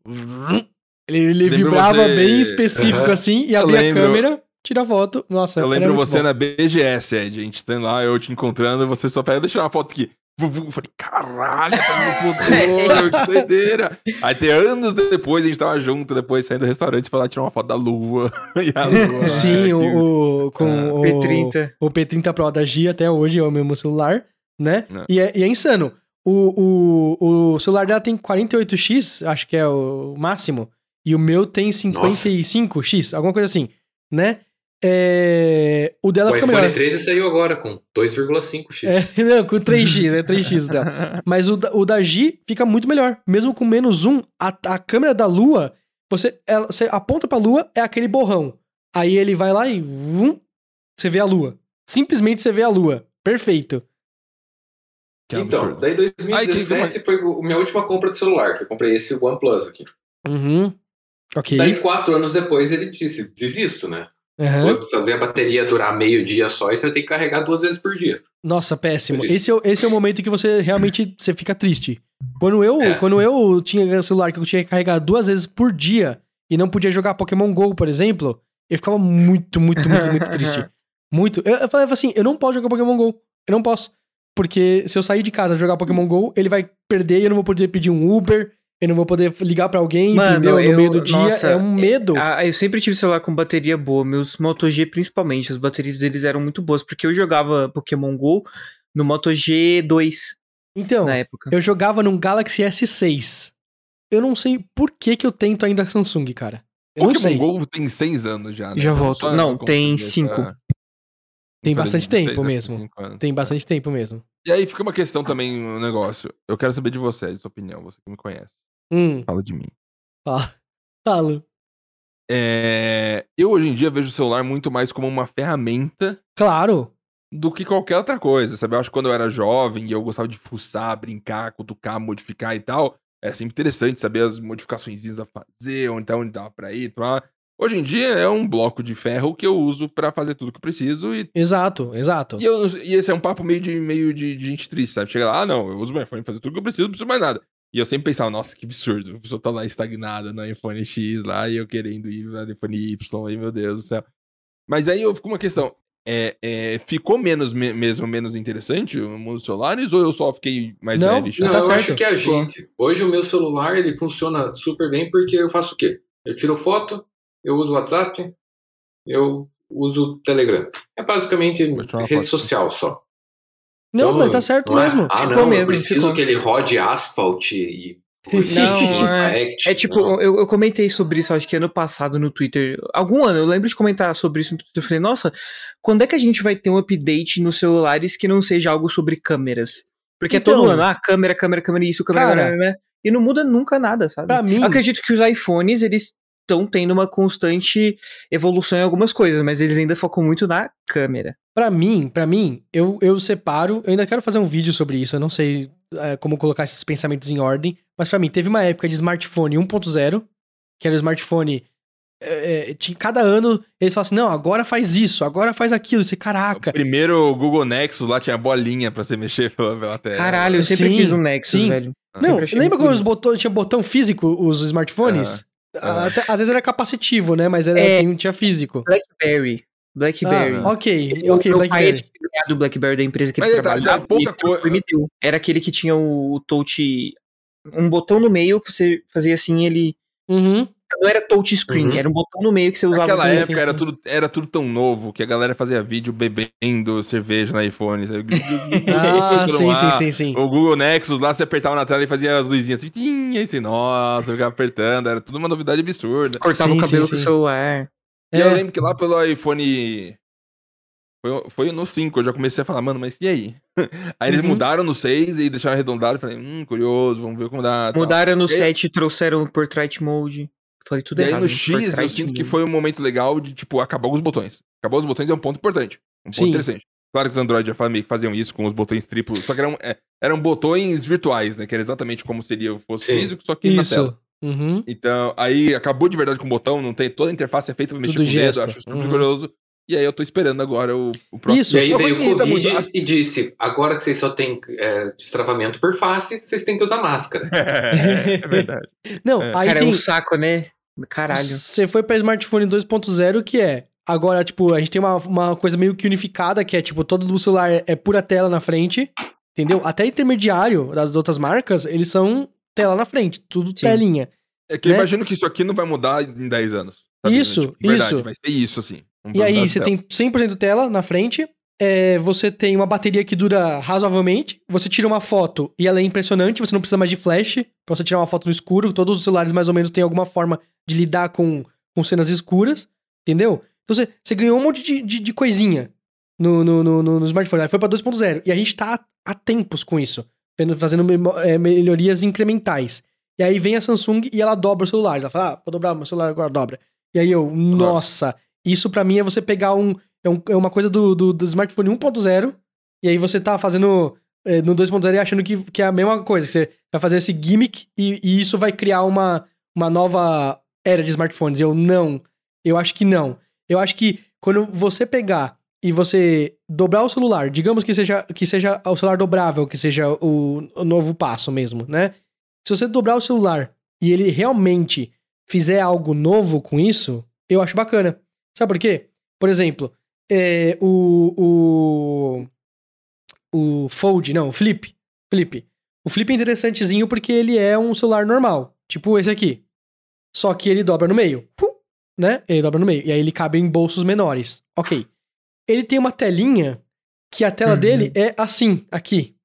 Ele, ele vibrava você- bem específico Aham. assim, e Eu abria lembro- a câmera, tira a foto. Nossa, Eu era lembro muito você bom. na BGS, Ed. A gente tá lá, eu te encontrando, você só pega, deixa uma foto aqui. Eu falei, caralho, tá no futuro, que doideira. Aí tem anos depois, a gente tava junto, depois saindo do restaurante pra lá tirar uma foto da lua. e a lua. Sim, ai, o, o- com Ah, o, P30. o P30 Pro da Gia até hoje é o mesmo celular, né? É. E, é, e é insano. O, o, o celular dela tem 48x, acho que é o máximo, e o meu tem 55x, alguma coisa assim, né? É, o dela O fica iPhone melhor. 13 saiu agora com 2,5x. É, não, com 3x, é 3x dela. Mas o, da- o da G fica muito melhor. Mesmo com menos zoom, a, a câmera da lua, você, ela, você aponta pra lua, é aquele borrão. Aí ele vai lá e vum, você vê a lua. Simplesmente você vê a lua. Perfeito. Que então, absurdo. daí Ai, que- 2017 foi a minha última compra de celular, que eu comprei esse OnePlus aqui. Uhum. Ok. Daí, quatro anos depois, ele disse, desisto, né? Vou fazer a bateria durar meio dia só e você tem que carregar duas vezes por dia. Nossa, péssimo. Esse é, o- esse é o momento que você realmente você fica triste. Quando eu, É. quando eu tinha celular que eu tinha que carregar duas vezes por dia e não podia jogar Pokémon GO, por exemplo, eu ficava muito, muito, muito, muito triste. Muito. Eu, eu falava assim, eu não posso jogar Pokémon GO. Eu não posso. Porque se eu sair de casa jogar Pokémon GO, ele vai perder e eu não vou poder pedir um Uber, eu não vou poder ligar pra alguém, Mano, entendeu? No eu- meio do dia. nossa, é um medo. Eu sempre tive celular com bateria boa, meus Moto G principalmente, as baterias deles eram muito boas, porque eu jogava Pokémon GO no Moto G2 Então, na época. eu jogava num Galaxy S6. Eu não sei por que que eu tento ainda Samsung, cara. Eu não sei. Pokémon GO tem seis anos já, né? Já Então, volto. Não, eu tem cinco. essa- Tem bastante 16, tempo né? mesmo. Tem bastante tempo mesmo. E aí fica uma questão também, um negócio. Eu quero saber de você, de sua opinião, você que me conhece. Hum, Fala de mim. fala. Falo. É, Eu hoje em dia vejo o celular muito mais como uma ferramenta Claro. do que qualquer outra coisa, sabe? Eu acho que quando eu era jovem e eu gostava de fuçar, brincar, cutucar, modificar e tal, é sempre interessante saber as modificações que dá pra fazer, onde tá onde dá pra ir, pra... Hoje em dia é um bloco de ferro que eu uso pra fazer tudo que eu preciso e, Exato, exato. e, eu e esse é um papo meio de, meio de, de gente triste, sabe? Chega lá, ah, não, eu uso meu iPhone pra fazer tudo que eu preciso, não preciso mais nada. E eu sempre pensava, nossa, que absurdo, a pessoa tá lá estagnada no iPhone X lá e eu querendo ir no iPhone Y, aí, meu Deus do céu. Mas aí eu fico uma questão, é, é, ficou menos me- mesmo menos interessante o mundo dos celulares ou eu só fiquei mais Não, velho? Não, tá eu certo. acho que é a gente. Hoje o meu celular ele funciona super bem porque eu faço o quê? Eu tiro foto, eu uso WhatsApp, eu uso o Telegram. É basicamente rede foto. social só. Não, Então, mas tá certo é, mesmo. Ah, Ficou não, mesmo, eu preciso ficou. que ele rode asphalt e Não, é-. É tipo, Não. eu, eu comentei sobre isso, acho que ano passado no Twitter. Algum ano, eu lembro de comentar sobre isso no Twitter. Eu falei, nossa, quando é que a gente vai ter um update nos celulares que não seja algo sobre câmeras? Porque é todo Então- ano, ah, câmera, câmera, câmera, isso, câmera, Cara, câmera, câmera, e não muda nunca nada, sabe? Pra mim, Eu acredito que os iPhones, eles estão tendo uma constante evolução em algumas coisas, mas eles ainda focam muito na câmera. Pra mim, para mim, eu, eu separo. Eu ainda quero fazer um vídeo sobre isso. Eu não sei é, como colocar esses pensamentos em ordem. Mas pra mim, teve uma época de smartphone 1.0, que era o smartphone. é, é, tinha, cada ano eles falavam assim: não, agora faz isso, agora faz aquilo. Você, caraca. Primeiro o Google Nexus lá tinha bolinha pra você mexer pela, pela tela. Caralho, eu sempre Sim, quis um Nexus, sim. velho. Não, lembra quando os botões, tinha botão físico, os smartphones? aham. Até- às vezes era capacitivo, né? Mas era, É. tinha físico. Blackberry. Blackberry. Ah, ok, O ok, meu pai Blackberry. ele tinha ganhado o BlackBerry da empresa que Mas ele é, tá, trabalhava. já pouca e trocou coisa- me deu. Era aquele que tinha o, o touch... Um botão no meio que você fazia assim, ele... Uhum. Não era touch screen, Uhum. era um botão no meio que você usava Naquela assim. época sim, era, tudo, era tudo tão novo que a galera fazia vídeo bebendo cerveja no iPhone. sabe? Ah, sim, lá. sim, sim, sim. O Google Nexus lá, você apertava na tela e fazia as luzinhas assim, tim, e assim, nossa, ficava apertando, era tudo uma novidade absurda. Cortava Sim, o cabelo sim, com o celular. E eu É. lembro que lá pelo iPhone Foi, foi no 5, eu já comecei a falar, mano, mas e aí? Aí eles Uhum. mudaram no 6 e deixaram arredondado. Eu falei, hum, curioso, vamos ver como dá. tal. Mudaram no E- 7 e trouxeram o Portrait Mode. Falei tudo E aí errado. no gente. X eu sinto que foi um momento legal de, tipo, acabar os botões. Acabar os botões é um ponto importante. Um ponto Sim. interessante. Claro que os Android já fa- meio que faziam isso com os botões triplos, só que eram, é, eram botões virtuais, né? Que era exatamente como seria fosse Sim. físico, só que na tela. Isso. Uhum. Então, aí acabou de verdade com o botão, não tem. Toda a interface é feita pra mexer Tudo com o gesto. dedo, acho super Uhum. E aí eu tô esperando agora o, o próximo. Isso. E aí veio o Covid muito- e disse: agora que vocês só têm é, destravamento por face, vocês têm que usar máscara. é, é verdade. Não, É. aí Cara, tem... é um saco, né? Caralho. Você foi pra smartphone 2.0, que é. Agora, tipo, a gente tem uma, uma coisa meio que unificada, que é, tipo, todo do celular é pura tela na frente. Entendeu? Até intermediário das outras marcas, eles são tela na frente, tudo Sim. telinha. É que eu Né? imagino que isso aqui não vai mudar em 10 anos. Isso, Tipo, verdade, isso. Vai ser isso, assim. Um E aí, você tem 100% tela na frente, é, você tem uma bateria que dura razoavelmente, você tira uma foto e ela é impressionante, você não precisa mais de flash pra você tirar uma foto no escuro, todos os celulares mais ou menos têm alguma forma de lidar com, com cenas escuras, entendeu? Então você, você ganhou um monte de, de, de coisinha no, no, no, no, smartphone, aí foi pra 2.0, e a gente tá há tempos com isso, fazendo é, melhorias incrementais. E aí vem a Samsung e ela dobra os celulares, ela fala, ah, vou dobrar meu celular agora, dobra. E aí eu, nossa, isso pra mim é você pegar um. É, um- é uma coisa do, do, do smartphone 1.0, e aí você tá fazendo é, no 2.0 e achando que, que é a mesma coisa. Que você vai fazer esse gimmick e, e isso vai criar uma, uma nova era de smartphones. Eu não. Eu acho que não. Eu acho que quando você pegar e você dobrar o celular, digamos que seja, que seja o celular dobrável, que seja o, o novo passo mesmo, né? Se você dobrar o celular e ele realmente fizer algo novo com isso, eu acho bacana. Sabe por quê? Por exemplo, é, o, o. O Fold, não, o Flip. Flip. O Flip é interessantezinho porque ele é um celular normal. Tipo esse aqui. Só que ele dobra no meio. Né? Ele dobra no meio. E aí ele cabe em bolsos menores. Ok. Ele tem uma telinha que a tela Uhum. dele é assim, aqui.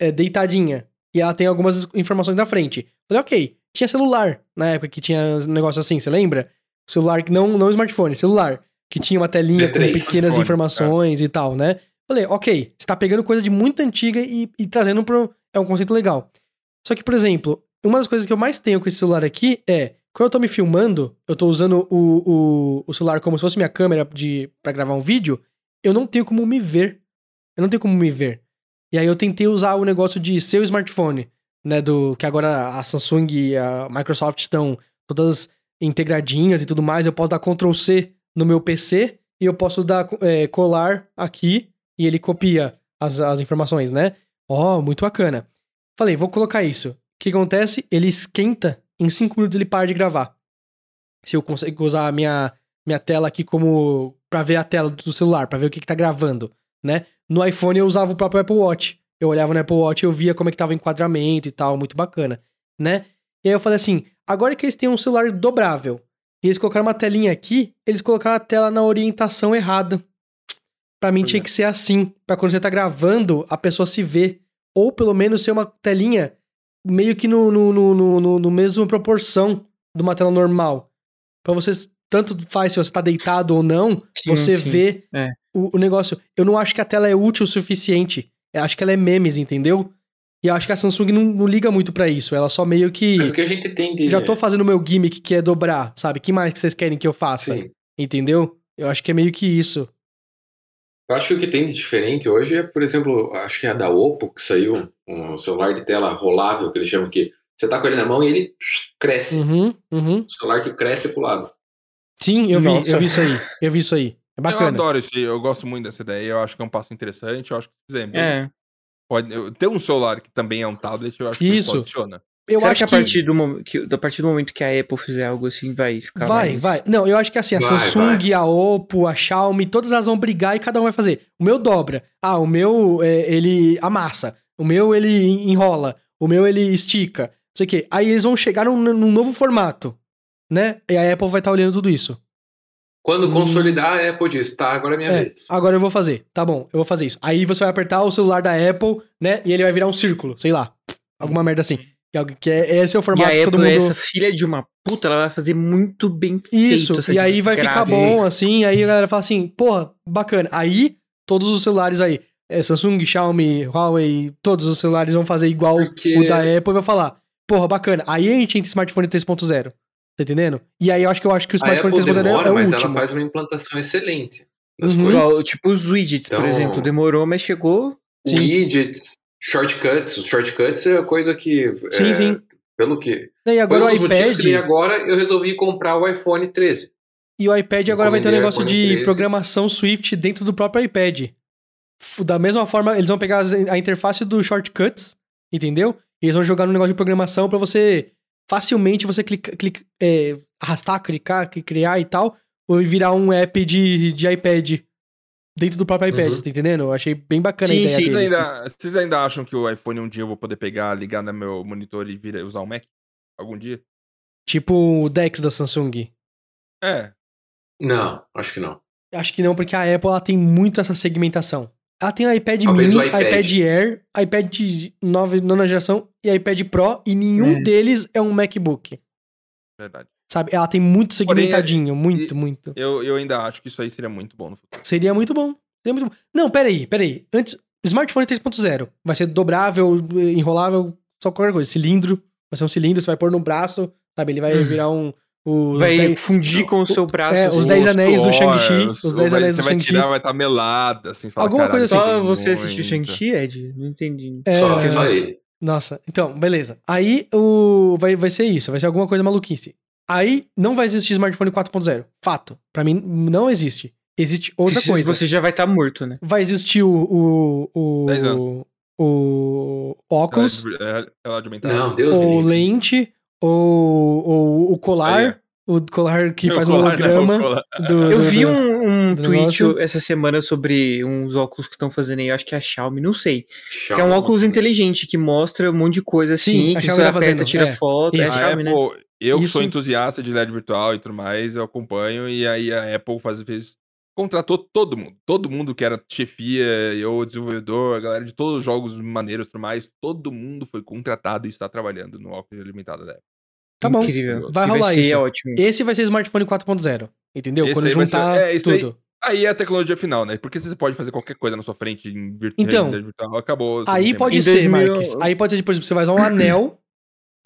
É deitadinha. E ela tem algumas informações na frente. Falei, ok. Tinha celular na época que tinha um negócio assim, você lembra? Celular que não, não smartphone, celular. Que tinha uma telinha com V3. pequenas Smartphone, informações e tal, né? Falei, ok, você tá pegando coisa de muito antiga e, e trazendo pro. É um conceito legal. Só que, por exemplo, uma das coisas que eu mais tenho com esse celular aqui é. Quando eu tô me filmando, eu tô usando o, o, o celular como se fosse minha câmera de, pra gravar um vídeo, eu não tenho como me ver. Eu não tenho como me ver. E aí eu tentei usar o negócio de seu smartphone, né? Do que agora a Samsung e a Microsoft estão todas integradinhas e tudo mais. Eu posso dar Ctrl C no meu PC e eu posso dar é, colar aqui e ele copia as, as informações, né? Ó, muito bacana. Falei, vou colocar isso. O que acontece? Ele esquenta, em 5 minutos ele para de gravar. Se eu consigo usar a minha, minha tela aqui como. pra ver a tela do celular, pra ver o que, que tá gravando, né? No iPhone eu usava o próprio Apple Watch. Eu olhava no Apple Watch e eu via como é que tava o enquadramento e tal, muito bacana, né? E aí eu falei assim, agora que eles têm um celular dobrável, e eles colocaram uma telinha aqui, eles colocaram a tela na orientação errada. Pra mim Pois tinha é. que ser assim, pra quando você tá gravando, a pessoa se vê. Ou pelo menos ser uma telinha meio que no, no, no, no, no, mesmo proporção de uma tela normal. Pra vocês, tanto faz se você tá deitado ou não, Sim, você sim. vê É. o, o negócio. Eu não acho que a tela é útil o suficiente. Eu acho que ela é memes, entendeu? E eu acho que a Samsung não, não liga muito pra isso. Ela só meio que. Mas o que a gente tem de. Já tô fazendo o meu gimmick, que é dobrar, sabe? que mais que vocês querem que eu faça? Sim. Entendeu? Eu acho que é meio que isso. Eu acho que o que tem de diferente hoje é, por exemplo, acho que é a da Oppo que saiu, um celular de tela rolável, que eles chamam que você tá com ele na mão e ele cresce. Uhum, uhum. Um celular que cresce pro lado. Sim, eu vi, eu vi isso aí. Eu vi isso aí. É Eu bacana. adoro isso, aí, eu gosto muito dessa ideia, eu acho que é um passo interessante, eu acho que se fizer bem, É. pode, eu- ter um celular que também é um tablet, eu acho que Isso. isso funciona. Eu Será acho que a partir, do, mom- que, a partir do momento que a Apple fizer algo assim, vai ficar Vai, mais... vai. Não, eu acho que assim, a Vai, Samsung, a Oppo, a Xiaomi, todas elas vão brigar e cada um vai fazer. O meu dobra. Ah, o meu, é, ele amassa. O meu, ele enrola. O meu, ele estica. Não sei o quê. Aí eles vão chegar num, num novo formato, né? E a Apple vai estar olhando tudo isso. Quando Hum. consolidar, a Apple diz, tá, agora é minha É, vez. agora eu vou fazer. Tá bom, eu vou fazer isso. Aí você vai apertar o celular da Apple, né? E ele vai virar um círculo, sei lá. Alguma merda assim. Que é é, esse é o E formato a que todo Apple, mundo... essa filha de uma puta, ela vai fazer muito bem Isso, feito. e aí vai ficar desgraça. bom, assim, aí a galera fala assim, porra, bacana. Aí todos os celulares aí, é, Samsung, Xiaomi, Huawei, todos os celulares vão fazer igual Porque- o da Apple e vai falar, porra, bacana. Aí a gente entra em smartphone 3.0. Tá entendendo? E aí eu acho que eu acho que o smartphone Apple 3.0 demora, é o mas último. ela faz uma implantação excelente Uhum. Igual, tipo os widgets, por Então- exemplo. Demorou, mas chegou. Sim. Widgets, shortcuts. Os shortcuts é a coisa que. Sim, é, sim. Pelo que. E agora Foi um o iPad. que agora eu resolvi comprar o iPhone 13. E o iPad agora vai ter um negócio de 13. programação Swift dentro do próprio iPad. Da mesma forma, eles vão pegar a interface do Shortcuts, entendeu? E eles vão jogar no negócio de programação pra você facilmente você clica, clica- é, arrastar, clicar, cri- criar e tal, ou virar um app de, de iPad dentro do próprio iPad, Uhum. você tá entendendo? Eu achei bem bacana Sim, a ideia sim, Vocês deles. ainda, vocês ainda acham que o iPhone um dia eu vou poder pegar, ligar no meu monitor e vir, usar um Mac? Algum dia? Tipo o Dex da Samsung. É. Não, acho que não. Acho que não, porque a Apple ela tem muito essa segmentação. Ela tem o iPad Talvez mini, o iPad. iPad. Air, iPad de nove, nona geração e iPad Pro, e nenhum É. deles é um MacBook. Verdade. Sabe? Ela tem muito Porém, segmentadinho, muito, e- muito. Eu, eu ainda acho que isso aí seria muito bom no futuro. Seria muito bom. Seria muito bom. Não, peraí, peraí. Antes, o smartphone 3.0 vai ser dobrável, enrolável, só qualquer coisa. Cilindro, vai ser um cilindro, você vai pôr no braço, sabe? Ele vai Hum. virar um. Os vai 10 fundir com o seu braço. é, assim. os 10 Gosto, anéis do Shang-Chi, os- os 10 vai- anéis Você do vai Shang-Chi. tirar, vai estar melada, assim. fala, Alguma coisa "Caralho, Só você muito". assistiu Shang-Chi, Ed? Não entendi. É, Só, só ele. Nossa, então, beleza. Aí o vai, vai ser isso, vai ser alguma coisa maluquice. Aí não vai existir smartphone 4.0. Fato. Pra mim, não existe. Existe outra Você- coisa. Você já vai estar morto, né? Vai existir o. o, Dez o, o óculos, Ela é- ela é ou livre. lente, ou, ou o colar. O colar que faz um holograma. do- Eu do- vi do- um, um do tweet negócio. essa semana sobre uns óculos que estão fazendo aí, eu acho que é a Xiaomi, não sei. Que é um Xiaomi. óculos inteligente que mostra um monte de coisa assim, Sim, a que Xiaomi você tá aperta, fazendo, tira é. foto. É a Xiaomi, né? Apple, eu que sou entusiasta de LED virtual e tudo mais, eu acompanho, e aí a Apple faz, fez, contratou todo mundo. Todo mundo que era chefia, ou desenvolvedor, a galera de todos os jogos maneiros e tudo mais, todo mundo foi contratado e está trabalhando no óculos alimentado da Apple. Tá bom. Incrível. Vai rolar ser isso. ótimo. Esse vai ser smartphone 4.0. Entendeu? Esse Quando vai juntar ser- é, isso aí- tudo. Aí é a tecnologia final, né? Porque você pode fazer qualquer coisa na sua frente em virtu- Então, virtual, acabou. você Aí pode ser, 2000 Marques. Aí pode ser, por exemplo, você vai usar um anel.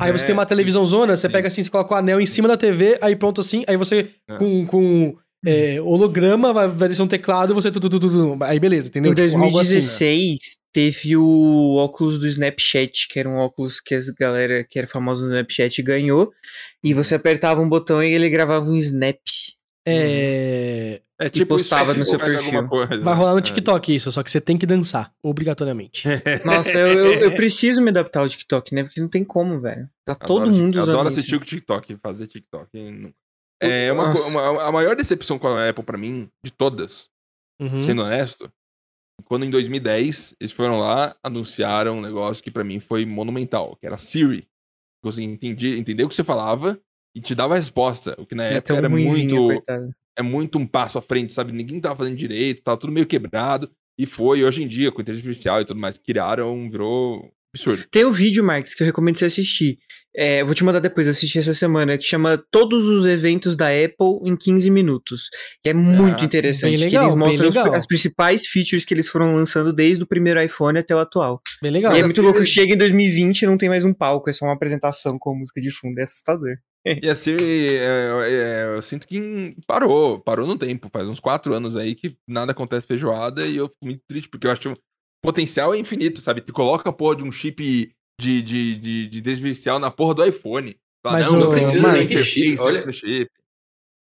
Aí você É, tem uma televisão zona, você sim. pega assim, você coloca o anel em cima da TV, aí pronto assim, aí você É. com, com é, holograma vai, vai descer um teclado e você tudo, tudo, tudo. Aí beleza, entendeu? Em Tipo, algo assim. 2016, teve o óculos do Snapchat, que era um óculos que as galera que era famosa no Snapchat ganhou. E você apertava um botão e ele gravava um snap. É, É tipo isso postava no seu perfil. coisa, Vai rolar no é. TikTok isso, só que você tem que dançar, obrigatoriamente. Nossa, eu, eu, eu preciso me adaptar ao TikTok, né? Porque não tem como, velho. Tá todo Adoro- mundo usando Adoro isso. assistir o TikTok, fazer TikTok. não- É uma, co- Nossa. uma- a maior decepção com a Apple pra mim, de todas, Uhum. sendo honesto, quando em 2010 eles foram lá, anunciaram um negócio que pra mim foi monumental, que era Siri. Você entendia, entendeu o que você falava e te dava a resposta, o que na É época era muito, coitado. é muito um passo à frente, sabe? Ninguém tava fazendo direito, tava tudo meio quebrado. E foi, hoje em dia, com inteligência artificial e tudo mais, criaram, virou absurdo. Tem um vídeo, Marcos, que eu recomendo você assistir. É, eu vou te mandar depois, eu assisti essa semana, que chama Todos os Eventos da Apple em 15 Minutos. Que é muito Ah, interessante. legal, eles mostram os- as principais features que eles foram lançando desde o primeiro iPhone até o atual. Bem legal. e é muito Siri- louco, chega em 2020 e não tem mais um palco, é só uma apresentação com música de fundo, é assustador. E a Siri, é, é, eu sinto que parou, parou no tempo. Faz uns quatro anos aí que nada acontece feijoada e eu fico muito triste, porque eu acho potencial é infinito, sabe? Tu coloca a porra de um chip de, de, de, de artificial na porra do iPhone. Fala, Mas não, não precisa nem ter chip, olha-.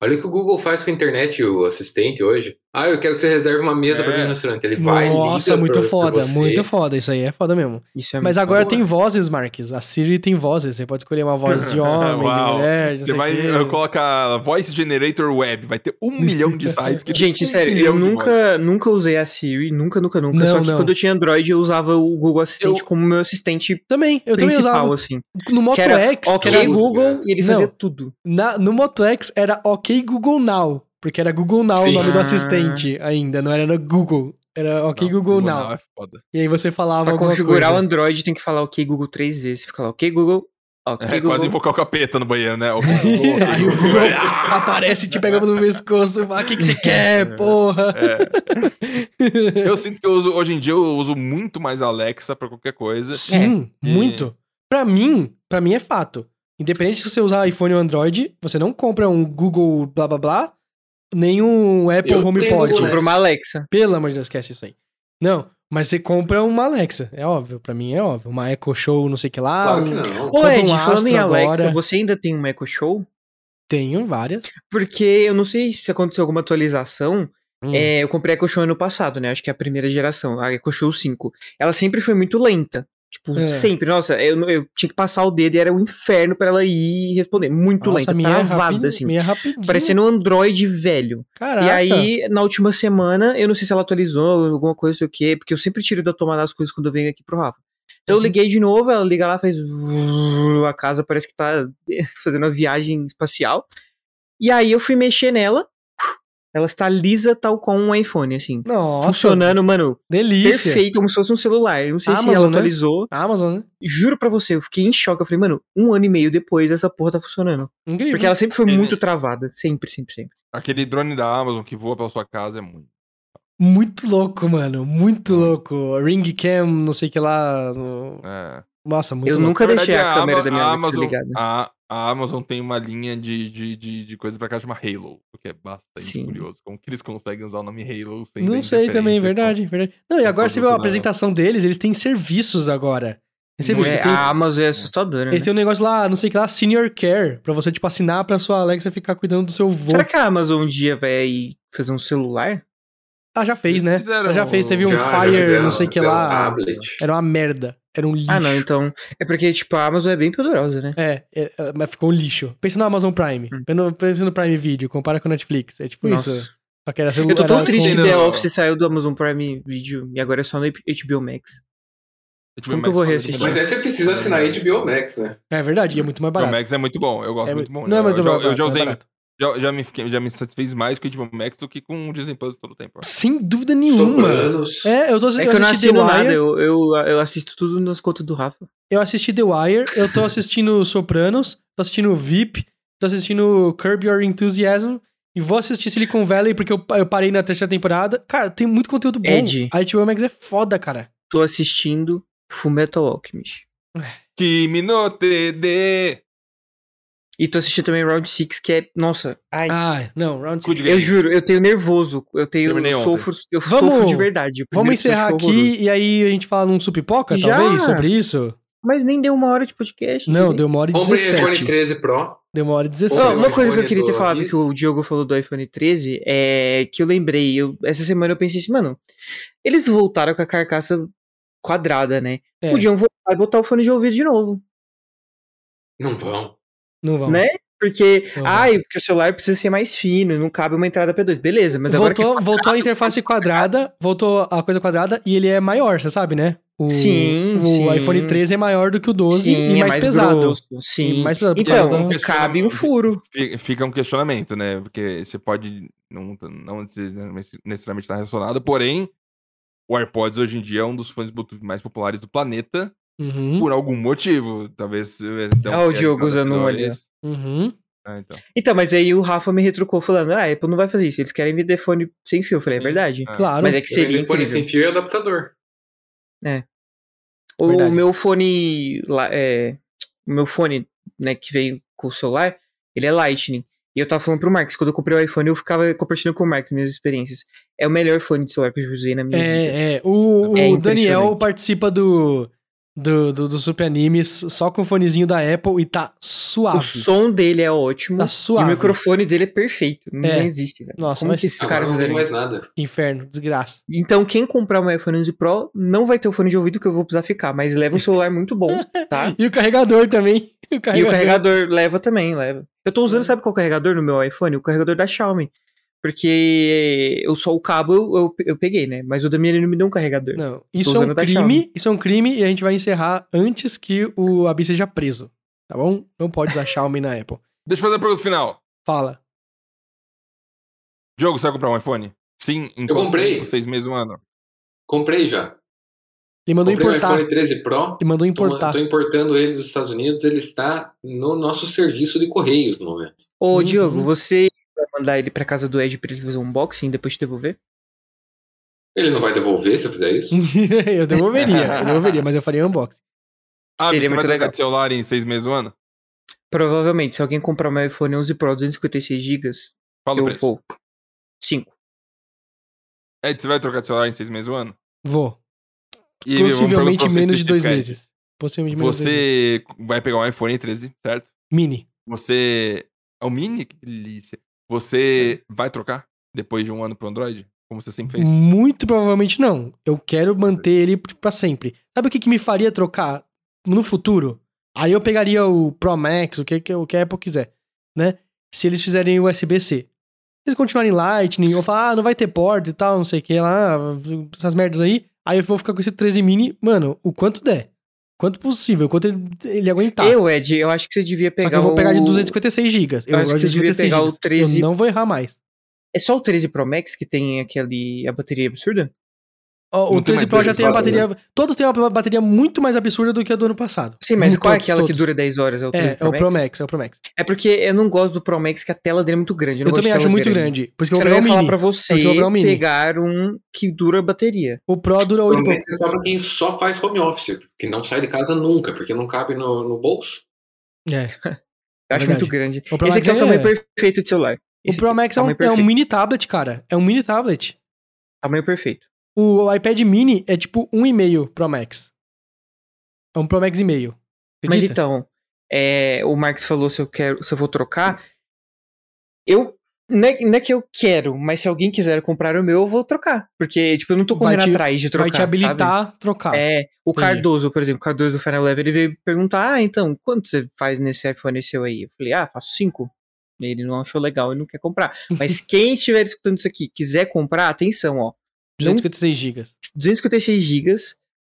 Olha o que o Google faz com a internet, o assistente hoje. Ah, eu quero que você reserve uma mesa pra É. mim no restaurante. Ele vai, Nossa, liga muito pra- pra foda, você. muito foda. Isso aí é foda mesmo. Isso é Mas muito agora boa. tem vozes, Marques. A Siri tem vozes. Você pode escolher uma voz de homem, de mulher, Você sei vai colocar Voice Generator Web, vai ter um milhão de sites que Gente, tem um sério, milhão eu nunca, nunca usei a Siri, nunca, nunca, nunca. Não, só que não. quando eu tinha Android, eu usava o Google Assistente Eu- como meu assistente Também, eu também principal, usava. assim. No Moto que era X, ok que era- Google e ele Não. fazia tudo. na- no Moto X era ok Google Now. Porque era Google Now Sim. o nome do assistente ainda, não era no Google. Era ok Nossa, Google Now. é foda. E aí você falava Pra alguma configurar coisa. o Android tem que falar ok Google três vezes. Você fica lá, ok Google, Ok, É Google. quase invocar o capeta no banheiro, né? O- Aí o Google aparece e te pega no pescoço e fala: O que, que você quer, porra? É. Eu sinto que eu uso, hoje em dia eu uso muito mais a Alexa pra qualquer coisa. Sim, É. muito. Pra mim, pra mim é fato. Independente se você usar iPhone ou Android, você não compra um Google blá blá blá, nem um Apple Eu HomePod. Google Compra uma Alexa. Pelo amor de Deus, esquece isso aí. Não, mas você compra uma Alexa, é óbvio, pra mim é óbvio. Uma Echo Show, não sei o que lá. Claro que não. Ô, Ed, um falando em Alexa, agora. você ainda tem um Echo Show? Tenho várias. Porque eu não sei se aconteceu alguma atualização. Hum. É, eu comprei a Echo Show ano passado, né? Acho que é a primeira geração, a Echo Show 5. Ela sempre foi muito lenta. Tipo, É. sempre. Nossa, eu, eu tinha que passar o dedo e era um inferno pra ela ir e responder. Muito Nossa, lenta, minha é travada, assim. Minha é rapidinho. Parecendo um Android velho. Caraca. E aí, na última semana, eu não sei se ela atualizou, alguma coisa, sei o quê, porque eu sempre tiro da tomada as coisas quando eu venho aqui pro Rafa. Então Uhum. eu liguei de novo, ela liga lá, faz. A casa parece que tá fazendo uma viagem espacial. E aí eu fui mexer nela. Ela está lisa, tal como um iPhone, assim. Nossa, funcionando, mano, delícia. perfeito, como se fosse um celular. Eu não sei se Amazon, ela né? atualizou. Amazon, né? Juro pra você, eu fiquei em choque. Eu falei, mano, um ano e meio depois essa porra tá funcionando. Incrível. Porque ela sempre foi muito travada. Sempre, sempre, sempre. Aquele drone da Amazon que voa pela sua casa é muito. Muito louco, mano. Muito louco. Ring cam, não sei o que lá. no- É. Nossa, muito Eu louco. nunca deixei verdade, a câmera da minha a Alexa Amazon, ligada. A, a Amazon tem uma linha de, de, de, de coisa pra cá chama Halo, o que é bastante Sim. curioso. Como que eles conseguem usar o nome Halo sem Não sei também, verdade, verdade. Não, e com agora você viu a apresentação deles, eles têm serviços agora. Tem serviço, É, tem, A Amazon é assustadora, eles né? têm um negócio lá, não sei o que lá, Senior Care, pra você, tipo, assinar pra sua Alexa ficar cuidando do seu vô. Será que a Amazon um dia vai fazer um celular? Ah, já fez, né? Fizeram Ela já fez, teve um Já, já Fire, fizeram, não sei o que lá. Tablet. Era uma merda. Era um lixo. Ah, não, então. É porque, tipo, a Amazon é bem poderosa, né? É, é, é, mas ficou um lixo. Pensa no Amazon Prime. Hum. Pensa no, Prime Video, compara com o Netflix. É tipo Nossa. isso. Só que era celular. Eu tô tão triste com- que. The Office saiu do Amazon Prime Video e agora é só no HBO Max. HBO Como que eu vou Max reassistir? Mas aí você precisa assinar HBO Max, né? É verdade, e é muito mais O barato. Max é muito bom, eu gosto É muito bom. Não é eu, muito eu, já- barato, eu já é usei, barato. Já, já, me, já me satisfez mais com o HBO Max do que com o Disney Plus todo o tempo. Sem dúvida nenhuma. É, eu tô É assistindo que eu não assisti assino The nada, Wire. eu, eu, eu assisto tudo nas contas do Rafa. Eu assisti The Wire, eu tô assistindo Sopranos, tô assistindo VIP, tô assistindo Curb Your Enthusiasm e vou assistir Silicon Valley porque eu, eu parei na terceira temporada. Cara, tem muito conteúdo bom. Ed. A HBO Max é foda, cara. Tô assistindo Fullmetal Alchemist. Kimi no TD. E tô assistindo também Round 6, que é. Nossa, ai. Ah, não, Round Good Six. eu game. juro, eu tenho nervoso. Eu tenho. Terminei Eu ontem. sofro, eu Vamos- sofro de verdade. Vamos encerrar foi horroroso. aqui e aí a gente fala num supipoca, Já? talvez, sobre isso? Mas nem deu uma hora de podcast. Não, deu uma hora e Compre iPhone 17. 13 Pro. Deu uma hora e Não, 17. Ô, uma coisa que eu queria ter do falado que o Diogo falou do iPhone 13 é que eu lembrei, eu, essa semana eu pensei assim, mano, eles voltaram com a carcaça quadrada, né? É, Podiam voltar e botar o fone de ouvido de novo, Não vão. Não vamos. né? Porque, Não ai, porque o celular precisa ser mais fino, não cabe uma entrada P2. Beleza, mas agora que voltou, voltou a interface quadrada, voltou a coisa quadrada e ele é maior, você sabe, né? O, Sim, o sim. iPhone 13 é maior do que o 12 Sim, e é mais, pesado. grosso, sim. E mais pesado. porque Então, tá- cabe um furo. Fi- Fica um questionamento, né? Porque você pode não, não necessariamente estar relacionado, porém, o AirPods hoje em dia é um dos fones Bluetooth mais populares do planeta, Uhum, por algum motivo. Talvez. eh, dê um Ah, o de Diogo usando um ali, uhum. Ah, então. Então, mas aí o Rafa me retrucou falando, ah, a Apple não vai fazer isso, eles querem vender fone sem fio. Eu falei, é verdade. Ah. Claro. Mas é que seria incrível. sem fio e adaptador. O Verdade. meu fone, é, o meu fone, né, que veio com o celular, ele é Lightning. E eu tava falando pro Marcos, quando eu comprei o iPhone, eu ficava compartilhando com o Marcos minhas experiências. É o melhor fone de celular que eu usei na minha vida. É, é. O, É o Daniel participa do, do, do, do Super Animes só com o fonezinho da Apple e tá O suave. som dele é ótimo. Tá E suave. o microfone dele é perfeito. Não É. existe, velho. Nossa, Como mas- que esses Agora caras não tem fizeram mais isso? nada. Inferno, desgraça. Então, quem comprar um iPhone 11 Pro não vai ter o fone de ouvido que eu vou precisar ficar, mas leva um celular muito bom, tá? E o carregador também. O E carregador. o carregador leva também, leva. Eu tô usando, sabe qual carregador no meu iPhone? O carregador da Xiaomi. Porque eu só o cabo eu, eu, eu peguei, né? Mas o da minha ele não me deu um carregador. Não, isso é um crime, isso é um crime e a gente vai encerrar antes que o Abi seja preso, tá bom? Não pode usar Xiaomi na Apple. Deixa eu fazer a pergunta final. Fala. Diogo, você vai comprar um iPhone? Sim, em Eu comprei. tempo? Seis meses, um ano. Comprei já. Ele mandou Comprei um importar. iPhone 13 Pro. Ele mandou importar. Estou importando ele dos Estados Unidos. Ele está no nosso serviço de correios no momento. Ô, Uhum. Diogo, você mandar ele pra casa do Ed pra ele fazer um unboxing e depois te devolver? Ele não vai devolver se eu fizer isso? eu devolveria, eu devolveria, mas eu faria unboxing. Ah, Seria você vai muito trocar legal. de celular em seis meses um ano? Provavelmente, se alguém comprar o meu iPhone 11 Pro 256GB, Fala o eu preço. vou. 5. Ed, você vai trocar de celular em seis meses um ano? Vou. E Possivelmente você menos de dois meses. Possivelmente menos de dois meses. Você vai pegar um iPhone 13, certo? Mini. Você. É o mini? Que delícia. Você vai trocar depois de um ano pro Android? Como você sempre fez? Muito provavelmente não. Eu quero manter ele pra sempre. Sabe o que, que me faria trocar no futuro? Aí eu pegaria o Pro Max, o que, o que a Apple quiser, né? Se eles fizerem USB-C. Se eles continuarem Lightning, ou falar, ah, não vai ter porta e tal, não sei o que lá, essas merdas aí. Aí eu vou ficar com esse 13 mini, mano, o quanto der. Quanto possível, o quanto ele, ele aguentar. Eu, Ed, eu acho que você devia pegar Só que eu vou pegar de o- 256 GB. Eu, Eu acho que você devia 256 pegar o gigas. 13 Eu não vou errar mais. É só o 13 Pro Max que tem aquele a bateria absurda? O Não tem 13 mais Pro já tem a bateria. Todos têm uma bateria muito mais absurda do que a do ano passado. Sim, mas Todos, qual é aquela que todos. dura 10 horas? É o 13 É, é Pro o Max? Pro Max, é o Pro Max. É porque eu não gosto do Pro Max, que a tela dele é muito grande. Eu, Eu, não gosto também acho muito grande. Por isso que eu vou o falar pra você que eu pegar o um que dura a bateria. O Pro dura 8 e pouco. Provavelmente é só pra quem só faz home office, que não sai de casa nunca, porque não cabe no, no bolso. É. Eu acho verdade. muito grande. O Pro Esse Max aqui é o é- tamanho perfeito de celular. O Esse Pro aqui, Max é um, é um mini tablet, cara. É um mini tablet. Tamanho perfeito. O iPad mini é tipo 1,5 Pro Max. É um Pro Max e meio. Mas Acredita? então, é, o Marcos falou se eu quero, se eu vou trocar. Eu não é, não é que eu quero, mas se alguém quiser comprar o meu, eu vou trocar. Porque, tipo, eu não tô correndo te- atrás de trocar. Vai te habilitar a trocar. sabe? É, o Entendi. Cardoso, por exemplo, o Cardoso do Final Level, ele veio perguntar: Ah, então, quanto você faz nesse iPhone seu aí? Eu falei, ah, faço cinco. Ele não achou legal e não quer comprar. Mas quem estiver escutando isso aqui, quiser comprar, atenção, ó. 256 GB. 256 GB,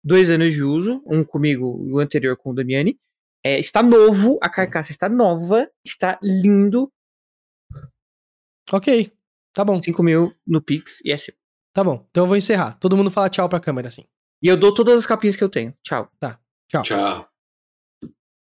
dois anos de uso, um comigo e o anterior com o Damiani. É, está novo, a carcaça está nova, está lindo. Ok. Tá bom. 5 mil no Pix e é seu. Tá bom. Então eu vou encerrar. Todo mundo fala tchau pra câmera assim. E eu dou todas as capinhas que eu tenho. Tchau. Tchau. Tchau.